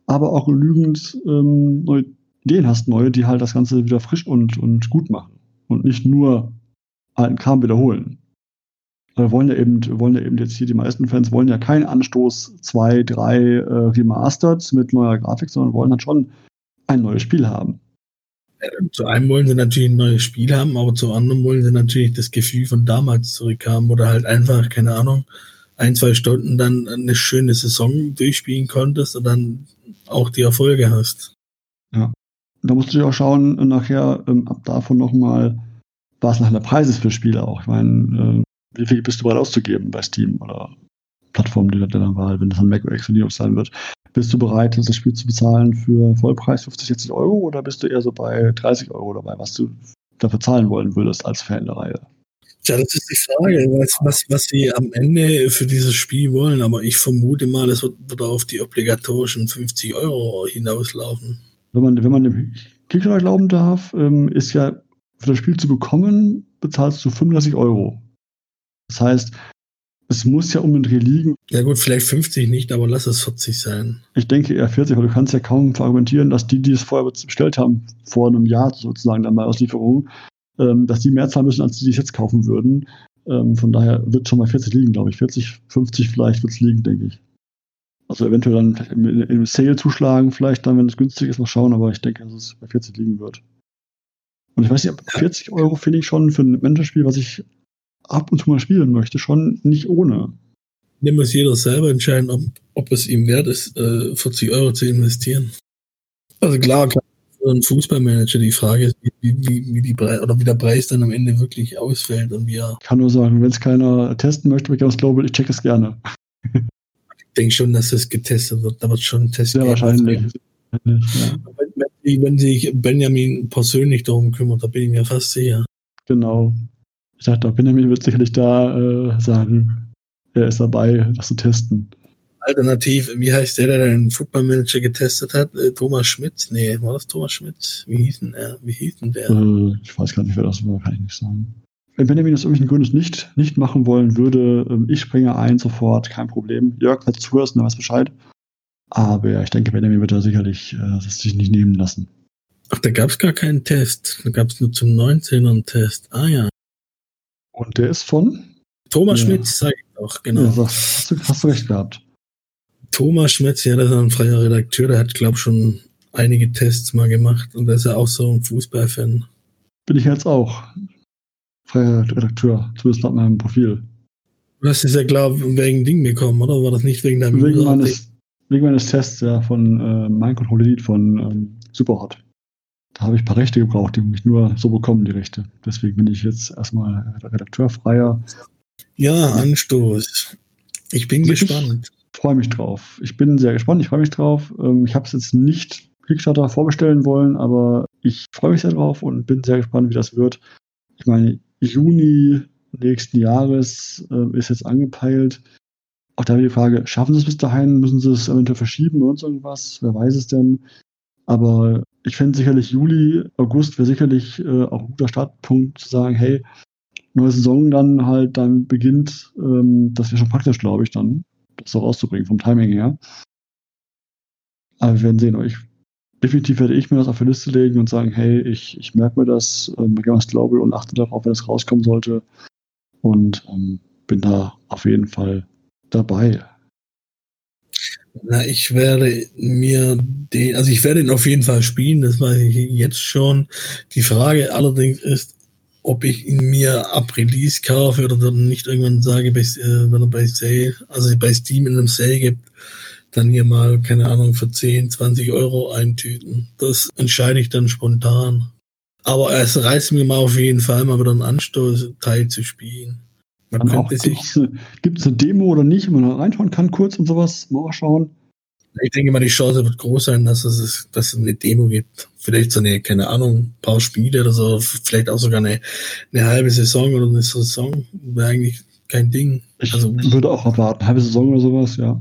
aber auch genügend ähm, neue Ideen hast, neue, die halt das Ganze wieder frisch und, und gut machen. Und nicht nur alten Kram wiederholen. Wollen ja eben, wollen ja eben jetzt hier, die meisten Fans wollen ja keinen Anstoß 2, 3 äh, Remastered mit neuer Grafik, sondern wollen dann schon ein neues Spiel haben. Zu einem wollen sie natürlich ein neues Spiel haben, aber zu anderen wollen sie natürlich das Gefühl von damals zurückhaben oder halt einfach, keine Ahnung, ein, zwei Stunden dann eine schöne Saison durchspielen konntest und dann auch die Erfolge hast. Ja. Da musst du ja auch schauen, nachher ähm, ab davon nochmal, was nach der Preis ist für Spiele auch. Ich meine, äh, wie viel bist du bereit auszugeben bei Steam oder Plattformen, die deiner Wahl, wenn das ein Mac oder Linux sein wird? Bist du bereit, das Spiel zu bezahlen für Vollpreis 50, 60 Euro oder bist du eher so bei 30 Euro dabei, was du dafür zahlen wollen würdest als Fan der Reihe? Tja, das ist die Frage, was, was, was sie am Ende für dieses Spiel wollen, aber ich vermute mal, es wird, wird auf die obligatorischen 50 Euro hinauslaufen. Wenn man, wenn man dem Kickstarter glauben darf, ähm, ist ja für das Spiel zu bekommen, bezahlst du 35 Euro. Das heißt, es muss ja um den Dreh liegen. Ja gut, vielleicht 50 nicht, aber lass es 40 sein. Ich denke eher 40, weil du kannst ja kaum argumentieren, dass die, die es vorher bestellt haben, vor einem Jahr sozusagen dann bei Auslieferung, ähm, dass die mehr zahlen müssen, als die, die es jetzt kaufen würden. Ähm, von daher wird schon mal 40 liegen, glaube ich. 40, 50 vielleicht wird es liegen, denke ich. Also eventuell dann im, im, Sale zuschlagen, vielleicht dann, wenn es günstig ist, noch schauen, aber ich denke, dass es bei 40 liegen wird. Und ich weiß nicht, 40 Euro finde ich schon für ein Menschenspiel, was ich ab und zu mal spielen möchte, schon nicht ohne. Hier muss jeder selber entscheiden, ob, ob es ihm wert ist, äh, 40 Euro zu investieren. Also klar, für einen Fußballmanager die Frage ist, wie, wie, wie, die Preis, oder wie der Preis dann am Ende wirklich ausfällt und wie er. Ich kann nur sagen, wenn es keiner testen möchte Chaos Global, ich check es gerne. ich denke schon, dass das getestet wird. Da wird schon ein Test Sehr wahrscheinlich. Ja. Wenn, wenn sich Benjamin persönlich darum kümmert, da bin ich mir fast sicher. Genau. Ich dachte, Benjamin wird sicherlich da äh, sagen, er ist dabei, das zu testen. Alternativ, wie heißt der, der den Footballmanager getestet hat? Äh, Thomas Schmidt? Nee, war das Thomas Schmidt? Wie hieß denn er? Wie hieß denn der? Äh, ich weiß gar nicht, wer das war, kann ich nicht sagen. Wenn Benjamin aus irgendwelchen Gründen nicht, nicht machen wollen würde, ähm, ich springe ein sofort, kein Problem. Jörg, wenn du zuhörst, dann weiß Bescheid. Aber ich denke, Benjamin wird da sicherlich äh, sich nicht nehmen lassen. Ach, da gab es gar keinen Test. Da gab es nur zum 19er einen Test. Ah ja. Und der ist von? Thomas ja. Schmidt, sag ich auch, genau. Ja, hast, du, hast du recht gehabt. Thomas Schmitz, ja, das ist ein freier Redakteur, der hat, glaube ich, schon einige Tests mal gemacht und der ist ja auch so ein Fußballfan. Bin ich jetzt auch. Freier Redakteur, zumindest nach meinem Profil. Du hast es ja, glaube ich, wegen Ding bekommen, oder? War das nicht wegen deinem Wegen meines, wegen meines Tests ja, von äh, Mein Control Elite von ähm, Superhot. Da habe ich ein paar Rechte gebraucht, die mich nur so bekommen, die Rechte. Deswegen bin ich jetzt erstmal Redakteurfreier. Ja, Anstoß. Ich bin also gespannt. Ich freue mich drauf. Ich bin sehr gespannt, ich freue mich drauf. Ähm, ich habe es jetzt nicht Kickstarter vorbestellen wollen, aber ich freue mich sehr drauf und bin sehr gespannt, wie das wird. Ich meine, Juni nächsten Jahres äh, ist jetzt angepeilt. Auch da die Frage, schaffen sie es bis dahin? Müssen sie es eventuell verschieben oder irgendwas? Wer weiß es denn? Aber ich fände sicherlich Juli, August wäre sicherlich äh, auch ein guter Startpunkt zu sagen, hey, neue Saison dann halt dann beginnt, ähm, das wäre schon praktisch, glaube ich, dann, das so rauszubringen, vom Timing her. Aber wir werden sehen. Ich, definitiv werde ich mir das auf die Liste legen und sagen, hey, ich, ich merke mir das, ähm, Gamers Global und achte darauf, wenn es rauskommen sollte. Und ähm, bin da auf jeden Fall dabei. Na, ich werde mir den, also ich werde ihn auf jeden Fall spielen, das weiß ich jetzt schon. Die Frage allerdings ist, ob ich ihn mir ab Release kaufe oder dann nicht irgendwann sage, äh, wenn er bei Sale, also bei Steam in einem Sale gibt, dann hier mal, keine Ahnung, für 10, 20 Euro eintüten. Das entscheide ich dann spontan. Aber es reißt mir mal auf jeden Fall mal wieder einen Anstoß, Teil zu spielen. Man dann könnte sich. Gibt es eine Demo oder nicht, wenn man reinschauen kann, kurz und sowas? Mal schauen. Ich denke mal, die Chance wird groß sein, dass es, dass es eine Demo gibt. Vielleicht so eine, keine Ahnung, ein paar Spiele oder so, vielleicht auch sogar eine, eine halbe Saison oder eine Saison. Wäre eigentlich kein Ding. Ich also, würde auch erwarten, halbe Saison oder sowas, ja.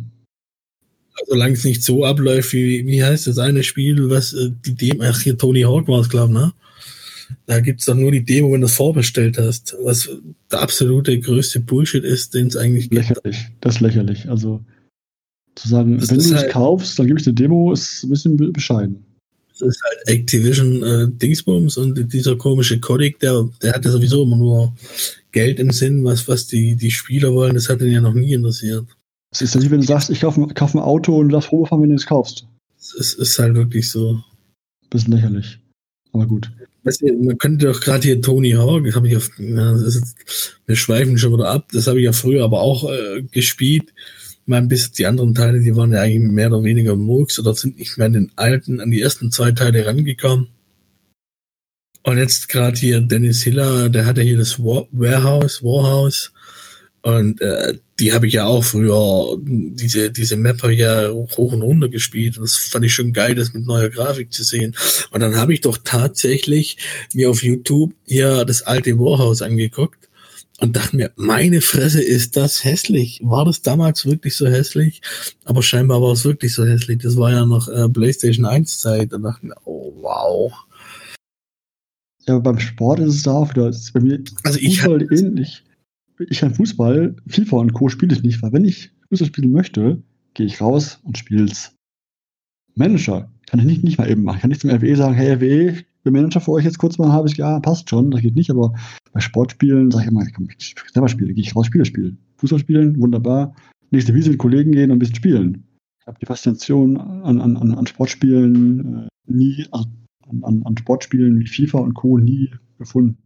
Solange es nicht so abläuft, wie, wie heißt das eine Spiel, was äh, die Demo, ach hier Tony Hawk war es, glaube ich, ne? Da gibt's doch nur die Demo, wenn du es vorbestellt hast. Was der absolute größte Bullshit ist, den es eigentlich gibt. Lächerlich, das ist lächerlich. Also zu sagen, das wenn du es halt, kaufst, dann gebe ich eine Demo, ist ein bisschen bescheiden. Das ist halt Activision äh, Dingsbums und dieser komische Codec, der, der hatte sowieso immer nur Geld im Sinn, was, was die, die Spieler wollen, das hat ihn ja noch nie interessiert. Es ist ja nicht, wenn du sagst, ich kaufe, kaufe ein Auto und du darfst rumfahren, wenn du es kaufst. Es ist halt wirklich so. Bisschen lächerlich. Aber gut. Weißt man könnte doch gerade hier Tony Hawk, das habe ich auf, ja, ist, wir schweifen schon wieder ab, das habe ich ja früher aber auch äh, gespielt. Ich meine, bis die anderen Teile, die waren ja eigentlich mehr oder weniger Murks oder sind nicht mehr an den alten, an die ersten zwei Teile rangekommen. Und jetzt gerade hier Dennis Hiller, der hat ja hier das War Warehouse, Warhouse. Und äh, die habe ich ja auch früher, diese, diese Map habe ich ja hoch und runter gespielt. Und das fand ich schon geil, das mit neuer Grafik zu sehen. Und dann habe ich doch tatsächlich mir auf YouTube hier das alte Warhouse angeguckt und dachte mir, meine Fresse, ist das hässlich. War das damals wirklich so hässlich? Aber scheinbar war es wirklich so hässlich. Das war ja noch äh, PlayStation 1 Zeit. Da dachte ich mir, oh wow. Ja, beim Sport ist es da auch wieder. also ich Fußball ähnlich ich kann Fußball, FIFA und Co. spiele ich nicht, weil wenn ich Fußball spielen möchte, gehe ich raus und spiel's. Manager kann ich nicht, nicht mal eben machen. Ich kann nicht zum RWE sagen, hey RWE, ich bin Manager für euch jetzt kurz mal ein halbes Jahr, passt schon, das geht nicht, aber bei Sportspielen sage ich immer, ich kann selber spielen, gehe ich raus, Spiele spielen. Fußball spielen, wunderbar. Nächste Wiese mit Kollegen gehen und ein bisschen spielen. Ich habe die Faszination an, an, an Sportspielen äh, nie, also an, an Sportspielen wie FIFA und Co. nie gefunden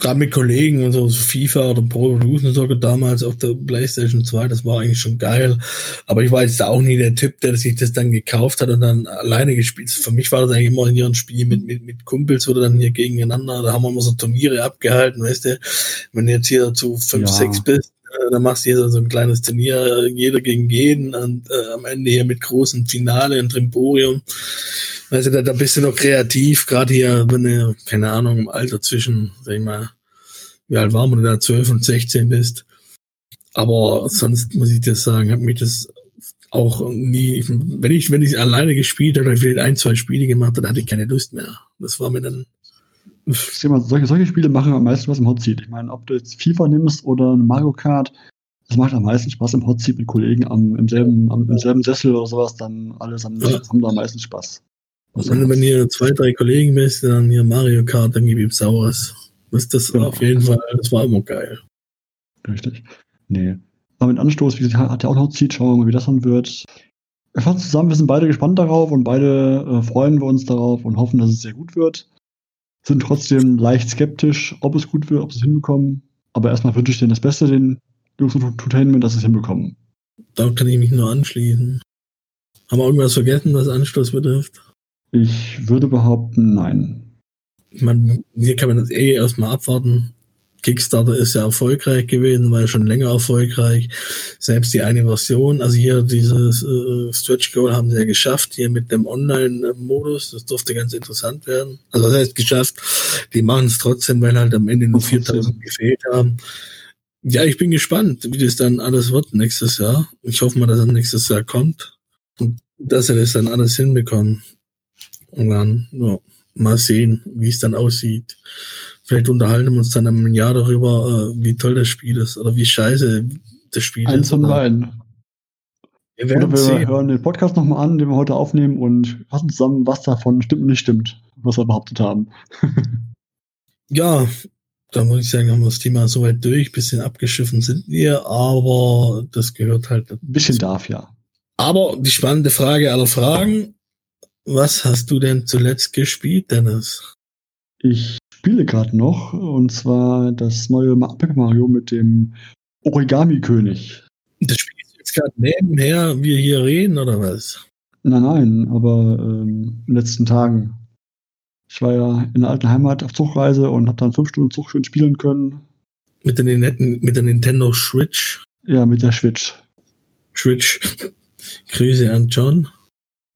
gerade mit Kollegen und so, so FIFA oder Pro Evolution sogar damals auf der PlayStation 2, das war eigentlich schon geil. Aber ich war jetzt auch nie der Typ, der sich das dann gekauft hat und dann alleine gespielt. Für mich war das eigentlich immer hier ein Spiel mit, mit, mit Kumpels oder dann hier gegeneinander. Da haben wir immer so Turniere abgehalten, weißt du. Wenn du jetzt hier zu 5, ja. 6 bist, äh, dann machst du hier so ein kleines Turnier, jeder gegen jeden und äh, am Ende hier mit großen Finale und Trimborium. Also da, da bist du noch kreativ, gerade hier, wenn du, keine Ahnung, im Alter zwischen, sag ich mal, wie alt war man da, 12 und 16 bist. Aber sonst muss ich dir sagen, hat mich das auch nie, wenn ich, wenn ich alleine gespielt habe, vielleicht ein, zwei Spiele gemacht, dann hatte ich keine Lust mehr. Das war mir dann. Mal, solche, solche Spiele machen am meisten was im Hot Seat. Ich meine, ob du jetzt FIFA nimmst oder Mario Kart, das macht am meisten Spaß im Hot Seat mit Kollegen am, im, selben, am, im selben Sessel oder sowas, dann alles am, ja. haben da am meisten Spaß. wenn, wenn ihr zwei, drei Kollegen bist, dann hier Mario Kart, dann gib ihm Saures. Das, das genau. auf jeden Fall, das war immer geil. Richtig. Nee. Aber mit Anstoß, wie gesagt, hat er auch noch zieht, schauen wir mal, wie das dann wird. Wir fassen zusammen, wir sind beide gespannt darauf und beide äh, freuen wir uns darauf und hoffen, dass es sehr gut wird. Sind trotzdem leicht skeptisch, ob es gut wird, ob sie es hinbekommen. Aber erstmal wünsche ich denen das Beste, den Jungs und Entertainment, dass sie es hinbekommen. Da kann ich mich nur anschließen. Haben wir irgendwas vergessen, was Anstoß betrifft? Ich würde behaupten, nein. Man, hier kann man das eh erstmal abwarten. Kickstarter ist ja erfolgreich gewesen, war ja schon länger erfolgreich. Selbst die eine Version, also hier dieses äh, Stretch Goal haben sie ja geschafft, hier mit dem Online-Modus. Das durfte ganz interessant werden. Also das heißt geschafft, die machen es trotzdem, weil halt am Ende nur 4000 gefehlt haben. Ja, ich bin gespannt, wie das dann alles wird nächstes Jahr. Ich hoffe mal, dass es nächstes Jahr kommt und dass sie das dann alles hinbekommen. Und dann, ja, mal sehen, wie es dann aussieht. Vielleicht unterhalten wir uns dann im Jahr darüber, äh, wie toll das Spiel ist oder wie scheiße das Spiel Eins ist. von beiden. Wir Oder werden wir sehen. hören den Podcast nochmal an, den wir heute aufnehmen und fassen zusammen, was davon stimmt und nicht stimmt, was wir behauptet haben. Ja, da muss ich sagen, haben wir das Thema soweit durch. Bisschen abgeschiffen sind wir, aber das gehört halt. Ein bisschen darf ja. Aber die spannende Frage aller Fragen. Was hast du denn zuletzt gespielt, Dennis? Ich spiele gerade noch, und zwar das neue Paper Mario mit dem Origami-König. Das spielst du jetzt gerade nebenher, wir hier reden, oder was? Nein, nein, aber ähm, in den letzten Tagen. Ich war ja in der alten Heimat auf Zugreise und habe dann fünf Stunden Zug schön spielen können. Mit der, mit der Nintendo Switch. Ja, mit der Switch. Switch. Grüße an John.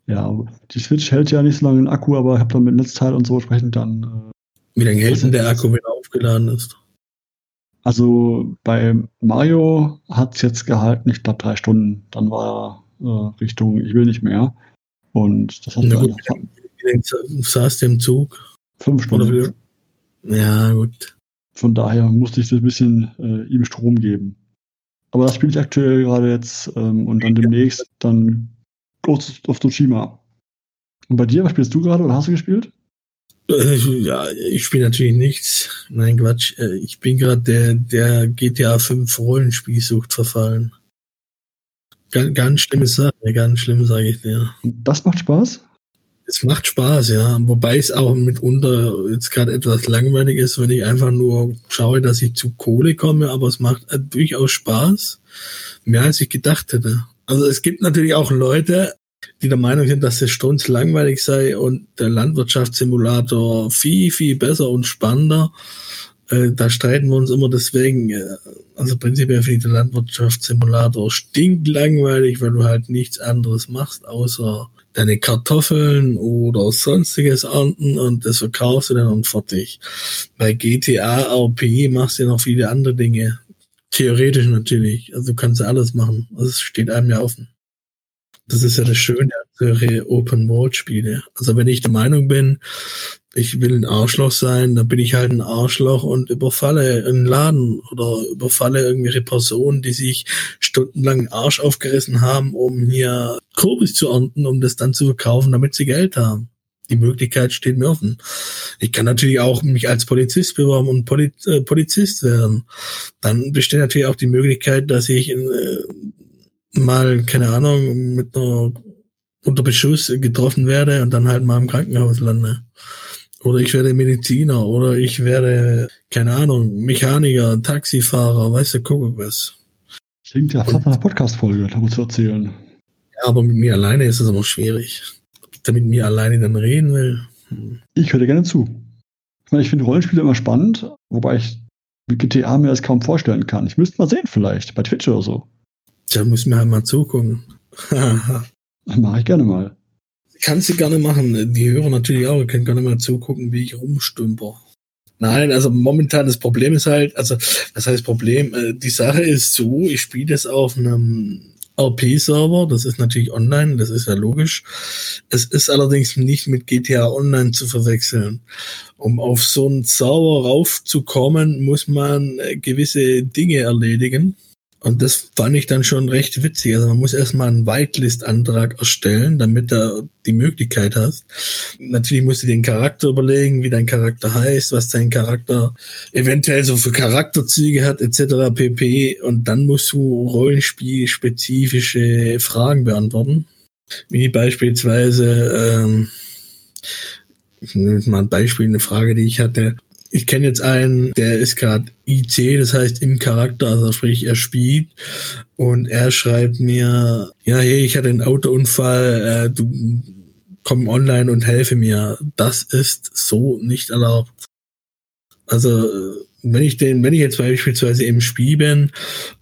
Ja, die Switch hält ja nicht so lange den Akku, aber ich habe dann mit Netzteil und so entsprechend dann. Wie lange hält denn der Akku, wenn er aufgeladen ist? also bei Mario hat es jetzt gehalten, ich glaube drei Stunden. Dann war er äh, Richtung, ich will nicht mehr. Und das hat Na gut, wie saß der im Zug? fünf Stunden. Ja, gut. Von daher musste ich so ein bisschen äh, ihm Strom geben. Aber das spiele ich aktuell gerade jetzt ähm, und dann demnächst dann Ghost of Tsushima. Und bei dir, was spielst du gerade oder hast du gespielt? Äh, Ja, ich spiele natürlich nichts. Nein, Quatsch. Äh, Ich bin gerade der, der GTA 5 Rollenspielsucht verfallen. Ganz, ganz schlimme Sache, ganz schlimm, sage ich dir. Das macht Spaß? Es macht Spaß, ja. Wobei es auch mitunter jetzt gerade etwas langweilig ist, wenn ich einfach nur schaue, dass ich zu Kohle komme, aber es macht durchaus Spaß. Mehr als ich gedacht hätte. Also es gibt natürlich auch Leute, die der Meinung sind, dass es strunzlangweilig sei und der Landwirtschaftssimulator viel, viel besser und spannender. Äh, da streiten wir uns immer deswegen. Äh, also prinzipiell finde ich den Landwirtschaftssimulator stinklangweilig, weil du halt nichts anderes machst, außer deine Kartoffeln oder sonstiges ernten und das verkaufst du dann und fertig. Bei GTA RP machst du ja noch viele andere Dinge. Theoretisch natürlich. Also du kannst ja alles machen. Also es steht einem ja offen. Das ist ja das Schöne solche Open-World-Spiele. Also wenn ich der Meinung bin, ich will ein Arschloch sein, dann bin ich halt ein Arschloch und überfalle einen Laden oder überfalle irgendwelche Personen, die sich stundenlang den Arsch aufgerissen haben, um hier Kürbis zu ernten, um das dann zu verkaufen, damit sie Geld haben. Die Möglichkeit steht mir offen. Ich kann natürlich auch mich als Polizist bewerben und Poli äh, Polizist werden. Dann besteht natürlich auch die Möglichkeit, dass ich äh, mal, keine Ahnung, mit einer unter Beschuss getroffen werde und dann halt mal im Krankenhaus lande. Oder ich werde Mediziner oder ich werde, keine Ahnung, Mechaniker, Taxifahrer, weißt du, guck was. Klingt ja fast nach einer Podcast-Folge, darüber zu erzählen. Ja, aber mit mir alleine ist es immer schwierig. Ob ich da mit mir alleine dann reden will. Hm. Ich höre gerne zu. Ich, meine, ich finde Rollenspiele immer spannend, wobei ich mit GTA mir das kaum vorstellen kann. Ich müsste mal sehen vielleicht, bei Twitch oder so. Tja, muss mir halt mal zugucken. Mache ich gerne mal. Kannst du gerne machen. Die Hörer natürlich auch. Könnt gerne mal zugucken, wie ich rumstümper. Nein, also momentan das Problem ist halt, also was heißt Problem? Äh, Die Sache ist so, ich spiele das auf einem RP-Server, das ist natürlich online, das ist ja logisch. Es ist allerdings nicht mit GTA Online zu verwechseln. Um auf so einen Server raufzukommen, muss man äh, gewisse Dinge erledigen. Und das fand ich dann schon recht witzig. Also man muss erstmal einen Whitelist-Antrag erstellen, damit du die Möglichkeit hast. Natürlich musst du den Charakter überlegen, wie dein Charakter heißt, was dein Charakter eventuell so für Charakterzüge hat, etc. pp. Und dann musst du rollenspielspezifische Fragen beantworten. Wie beispielsweise, ähm, ich nehme mal ein Beispiel, eine Frage, die ich hatte. Ich kenne jetzt einen, der ist gerade IC, das heißt im Charakter, also sprich, er spielt und er schreibt mir, ja, hey, ich hatte einen Autounfall, äh, du komm online und helfe mir. Das ist so nicht erlaubt. Also wenn ich den, wenn ich jetzt beispielsweise im Spiel bin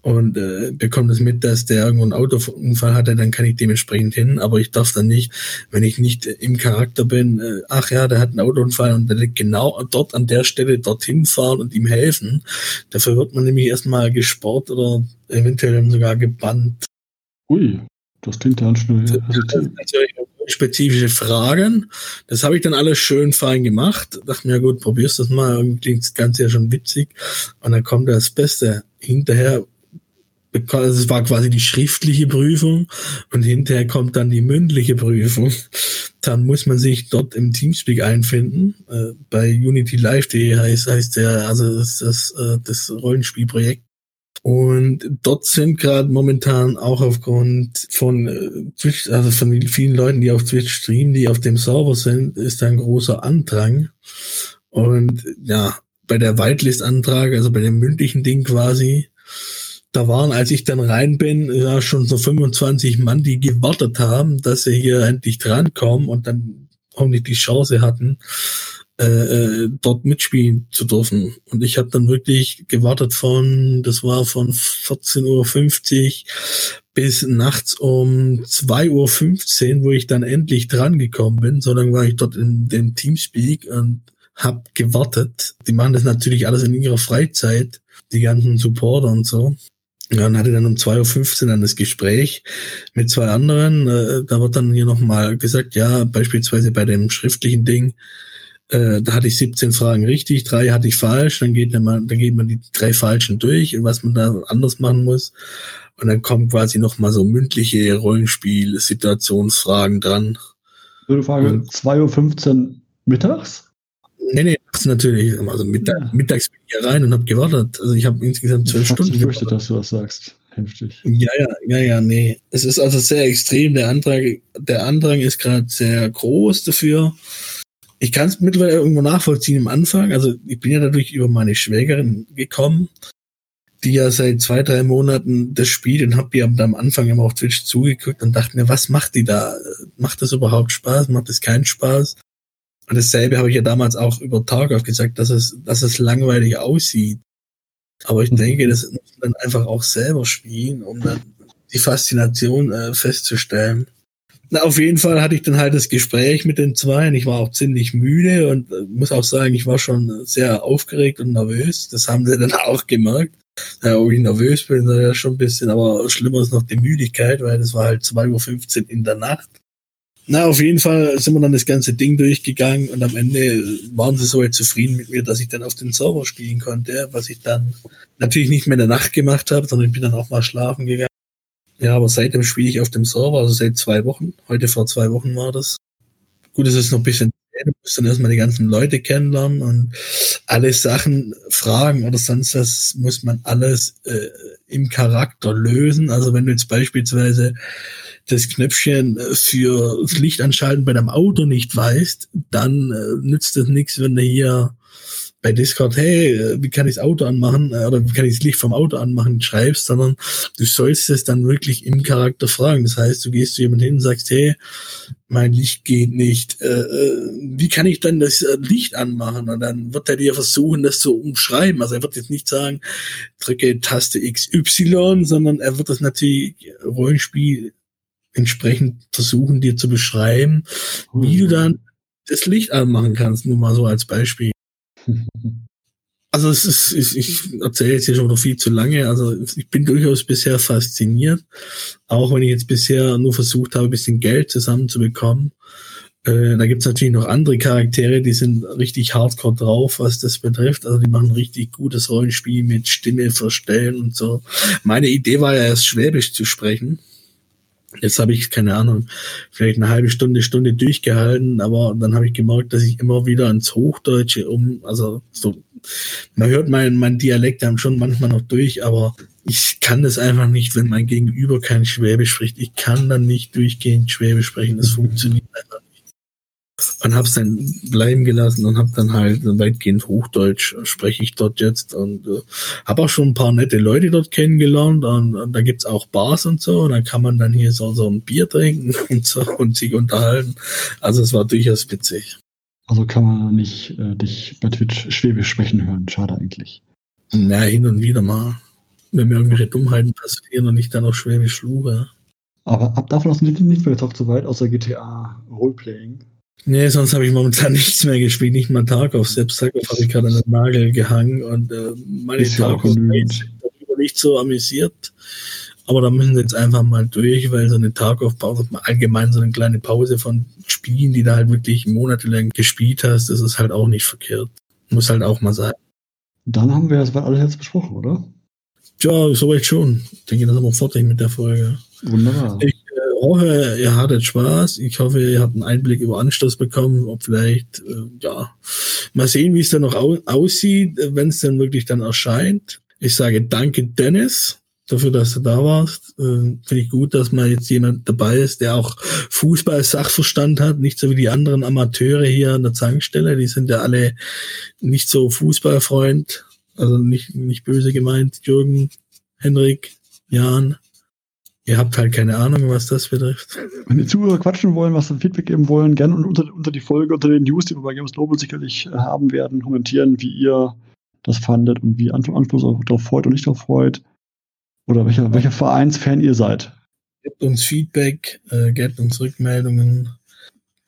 und äh, bekomme das mit, dass der irgendwo einen Autounfall hatte, dann kann ich dementsprechend hin, aber ich darf dann nicht, wenn ich nicht im Charakter bin, äh, ach ja, der hat einen Autounfall und liegt genau dort an der Stelle dorthin fahren und ihm helfen. Dafür wird man nämlich erstmal gesport oder eventuell sogar gebannt. Ui, das klingt dann schnell. Also, spezifische Fragen. Das habe ich dann alles schön fein gemacht. Dachte mir, gut, probierst das mal. Klingt das Ganze ja schon witzig. Und dann kommt das Beste. Hinterher, also es war quasi die schriftliche Prüfung und hinterher kommt dann die mündliche Prüfung. Dann muss man sich dort im Teamspeak einfinden. Äh, bei UnityLive.de heißt, heißt der, also das, das, äh, das Rollenspielprojekt. Und dort sind gerade momentan auch aufgrund von äh, Twitch, also von vielen Leuten, die auf Twitch streamen, die auf dem Server sind, ist da ein großer Andrang. Und ja, bei der Whitelist-Antrag, also bei dem mündlichen Ding quasi, da waren, als ich dann rein bin, ja schon so 25 Mann, die gewartet haben, dass sie hier endlich drankommen und dann hoffentlich die Chance hatten, äh, äh, dort mitspielen zu dürfen. Und ich habe dann wirklich gewartet von, das war von 14.50 Uhr bis nachts um 2.15 Uhr, wo ich dann endlich dran gekommen bin. So lange war ich dort in dem Teamspeak und habe gewartet. Die machen das natürlich alles in ihrer Freizeit, die ganzen Supporter und so. Ja, dann hatte dann um 2.15 Uhr dann das Gespräch mit zwei anderen. Äh, da wird dann hier nochmal gesagt, ja, beispielsweise bei dem schriftlichen Ding, äh, da hatte ich 17 Fragen richtig, drei hatte ich falsch, dann geht man, dann geht man die drei falschen durch und was man da anders machen muss. Und dann kommen quasi nochmal so mündliche Rollenspiel-Situationsfragen dran. Würde Frage, 2.15 Uhr mittags? Nee, nee, nachts natürlich. Also Mittag, ja. mittags bin ich hier rein und habe gewartet. Also ich habe insgesamt zwölf Stunden. Ich fürchte, dass du was sagst. Heftig. Ja, ja, ja, ja, nee. Es ist also sehr extrem. Der Antrag, der Andrang ist gerade sehr groß dafür ich kann es mittlerweile irgendwo nachvollziehen im Anfang. Also ich bin ja dadurch über meine Schwägerin gekommen, die ja seit zwei, drei Monaten das spielt und habe ihr am Anfang immer auf Twitch zugeguckt und dachte mir, was macht die da? Macht das überhaupt Spaß? Macht das keinen Spaß? Und dasselbe habe ich ja damals auch über Tarkov gesagt, dass es, dass es langweilig aussieht. Aber ich mhm. denke, das muss man dann einfach auch selber spielen, um dann die Faszination äh, festzustellen. Na, auf jeden Fall hatte ich dann halt das Gespräch mit den zwei und ich war auch ziemlich müde und äh, muss auch sagen, ich war schon sehr aufgeregt und nervös. Das haben sie dann auch gemerkt. Ja, ob ich nervös bin, ja schon ein bisschen, aber schlimmer ist noch die Müdigkeit, weil das war halt 2.15 Uhr in der Nacht. Na, auf jeden Fall sind wir dann das ganze Ding durchgegangen und am Ende waren sie so zufrieden mit mir, dass ich dann auf den Server spielen konnte, was ich dann natürlich nicht mehr in der Nacht gemacht habe, sondern ich bin dann auch mal schlafen gegangen. Ja, aber seitdem spiele ich auf dem Server, also seit zwei Wochen. Heute vor zwei Wochen war das. Gut, es ist noch ein bisschen, du musst dann erstmal die ganzen Leute kennenlernen und alle Sachen, Fragen oder sonst was muss man alles äh, im Charakter lösen. Also wenn du jetzt beispielsweise das Knöpfchen für das Licht anschalten bei deinem Auto nicht weißt, dann äh, nützt es nichts, wenn du hier bei Discord, hey, äh, wie kann ich das Auto anmachen äh, oder wie kann ich das Licht vom Auto anmachen, schreibst, sondern du sollst es dann wirklich im Charakter fragen. Das heißt, du gehst zu jemandem hin und sagst, hey, mein Licht geht nicht. Äh, äh wie kann ich dann das Licht anmachen? Und dann wird er dir versuchen, das zu umschreiben. Also er wird jetzt nicht sagen, drücke Taste XY, sondern er wird das natürlich Rollenspiel entsprechend versuchen, dir zu beschreiben, wie du mhm. dann das Licht anmachen kannst, nur mal so als Beispiel. Also es ist, ich, ich erzähle jetzt hier schon noch viel zu lange. Also ich bin durchaus bisher fasziniert, auch wenn ich jetzt bisher nur versucht habe, ein bisschen Geld zusammenzubekommen. Äh, da gibt's natürlich noch andere Charaktere, die sind richtig hardcore drauf, was das betrifft. Also die machen richtig gutes Rollenspiel mit Stimme verstellen und so. Meine Idee war ja erst Schwäbisch zu sprechen. Jetzt habe ich, keine Ahnung, vielleicht eine halbe Stunde, Stunde durchgehalten, aber dann habe ich gemerkt, dass ich immer wieder ins Hochdeutsche um, also so, man hört mein, mein Dialekt dann schon manchmal noch durch, aber ich kann das einfach nicht, wenn mein Gegenüber kein Schwäbisch spricht. Ich kann dann nicht durchgehend Schwäbisch sprechen, das funktioniert einfach und hab's dann bleiben gelassen und hab dann halt weitgehend Hochdeutsch spreche ich dort jetzt und äh, habe auch schon ein paar nette Leute dort kennengelernt und, und da gibt's auch Bars und so und dann kann man dann hier so, so ein Bier trinken und so und sich unterhalten. Also es war durchaus witzig. Also kann man nicht äh, dich bei Twitch Schwäbisch sprechen hören. Schade eigentlich. Na, hin und wieder mal. Wenn mir irgendwelche Dummheiten passieren und ich dann auch Schwäbisch schluge. Aber ab davon hast du nicht mehr gezockt, soweit, außer GTA Roleplaying. Nee, sonst habe ich momentan nichts mehr gespielt, nicht mal Tarkov. Selbst Tarkov habe ich gerade an den Nagel gehangen und äh, meine Tarkov darüber nicht so amüsiert. Aber da müssen sie jetzt einfach mal durch, weil so eine Tarkov-Pause, allgemein so eine kleine Pause von Spielen, die du halt wirklich monatelang gespielt hast, das ist halt auch nicht verkehrt. Muss halt auch mal sein. Dann haben wir das alles jetzt besprochen, oder? Ja, soweit schon. Ich denke, das sind wir fertig mit der Folge. Wunderbar. Ich hoffe, ihr hattet Spaß. Ich hoffe, ihr habt einen Einblick über Anstoß bekommen, ob vielleicht, äh, ja, mal sehen, wie es dann noch au aussieht, wenn es dann wirklich dann erscheint. Ich sage danke, Dennis, dafür, dass du da warst. Äh, Finde ich gut, dass mal jetzt jemand dabei ist, der auch Fußball-Sachverstand hat, nicht so wie die anderen Amateure hier an der Zankstelle. Die sind ja alle nicht so Fußballfreund. Also nicht, nicht böse gemeint, Jürgen, Henrik, Jan. Ihr habt halt keine Ahnung, was das betrifft. Wenn die Zuhörer quatschen wollen, was ein Feedback geben wollen, gerne unter, unter die Folge, unter den News, die wir bei Games Global sicherlich äh, haben werden, kommentieren, wie ihr das fandet und wie Anschluss darauf freut und nicht darauf freut. Oder welcher, welcher Vereinsfan ihr seid. Gebt uns Feedback, äh, gebt uns Rückmeldungen.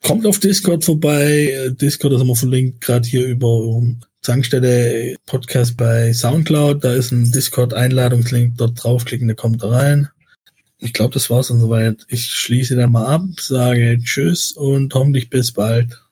Kommt auf Discord vorbei. Äh, Discord ist immer verlinkt, gerade hier über um, Zankstelle Podcast bei Soundcloud. Da ist ein Discord-Einladungslink. Dort draufklicken, da kommt er rein. Ich glaube, das war's dann soweit. Ich schließe dann mal ab, sage Tschüss und hoffentlich bis bald.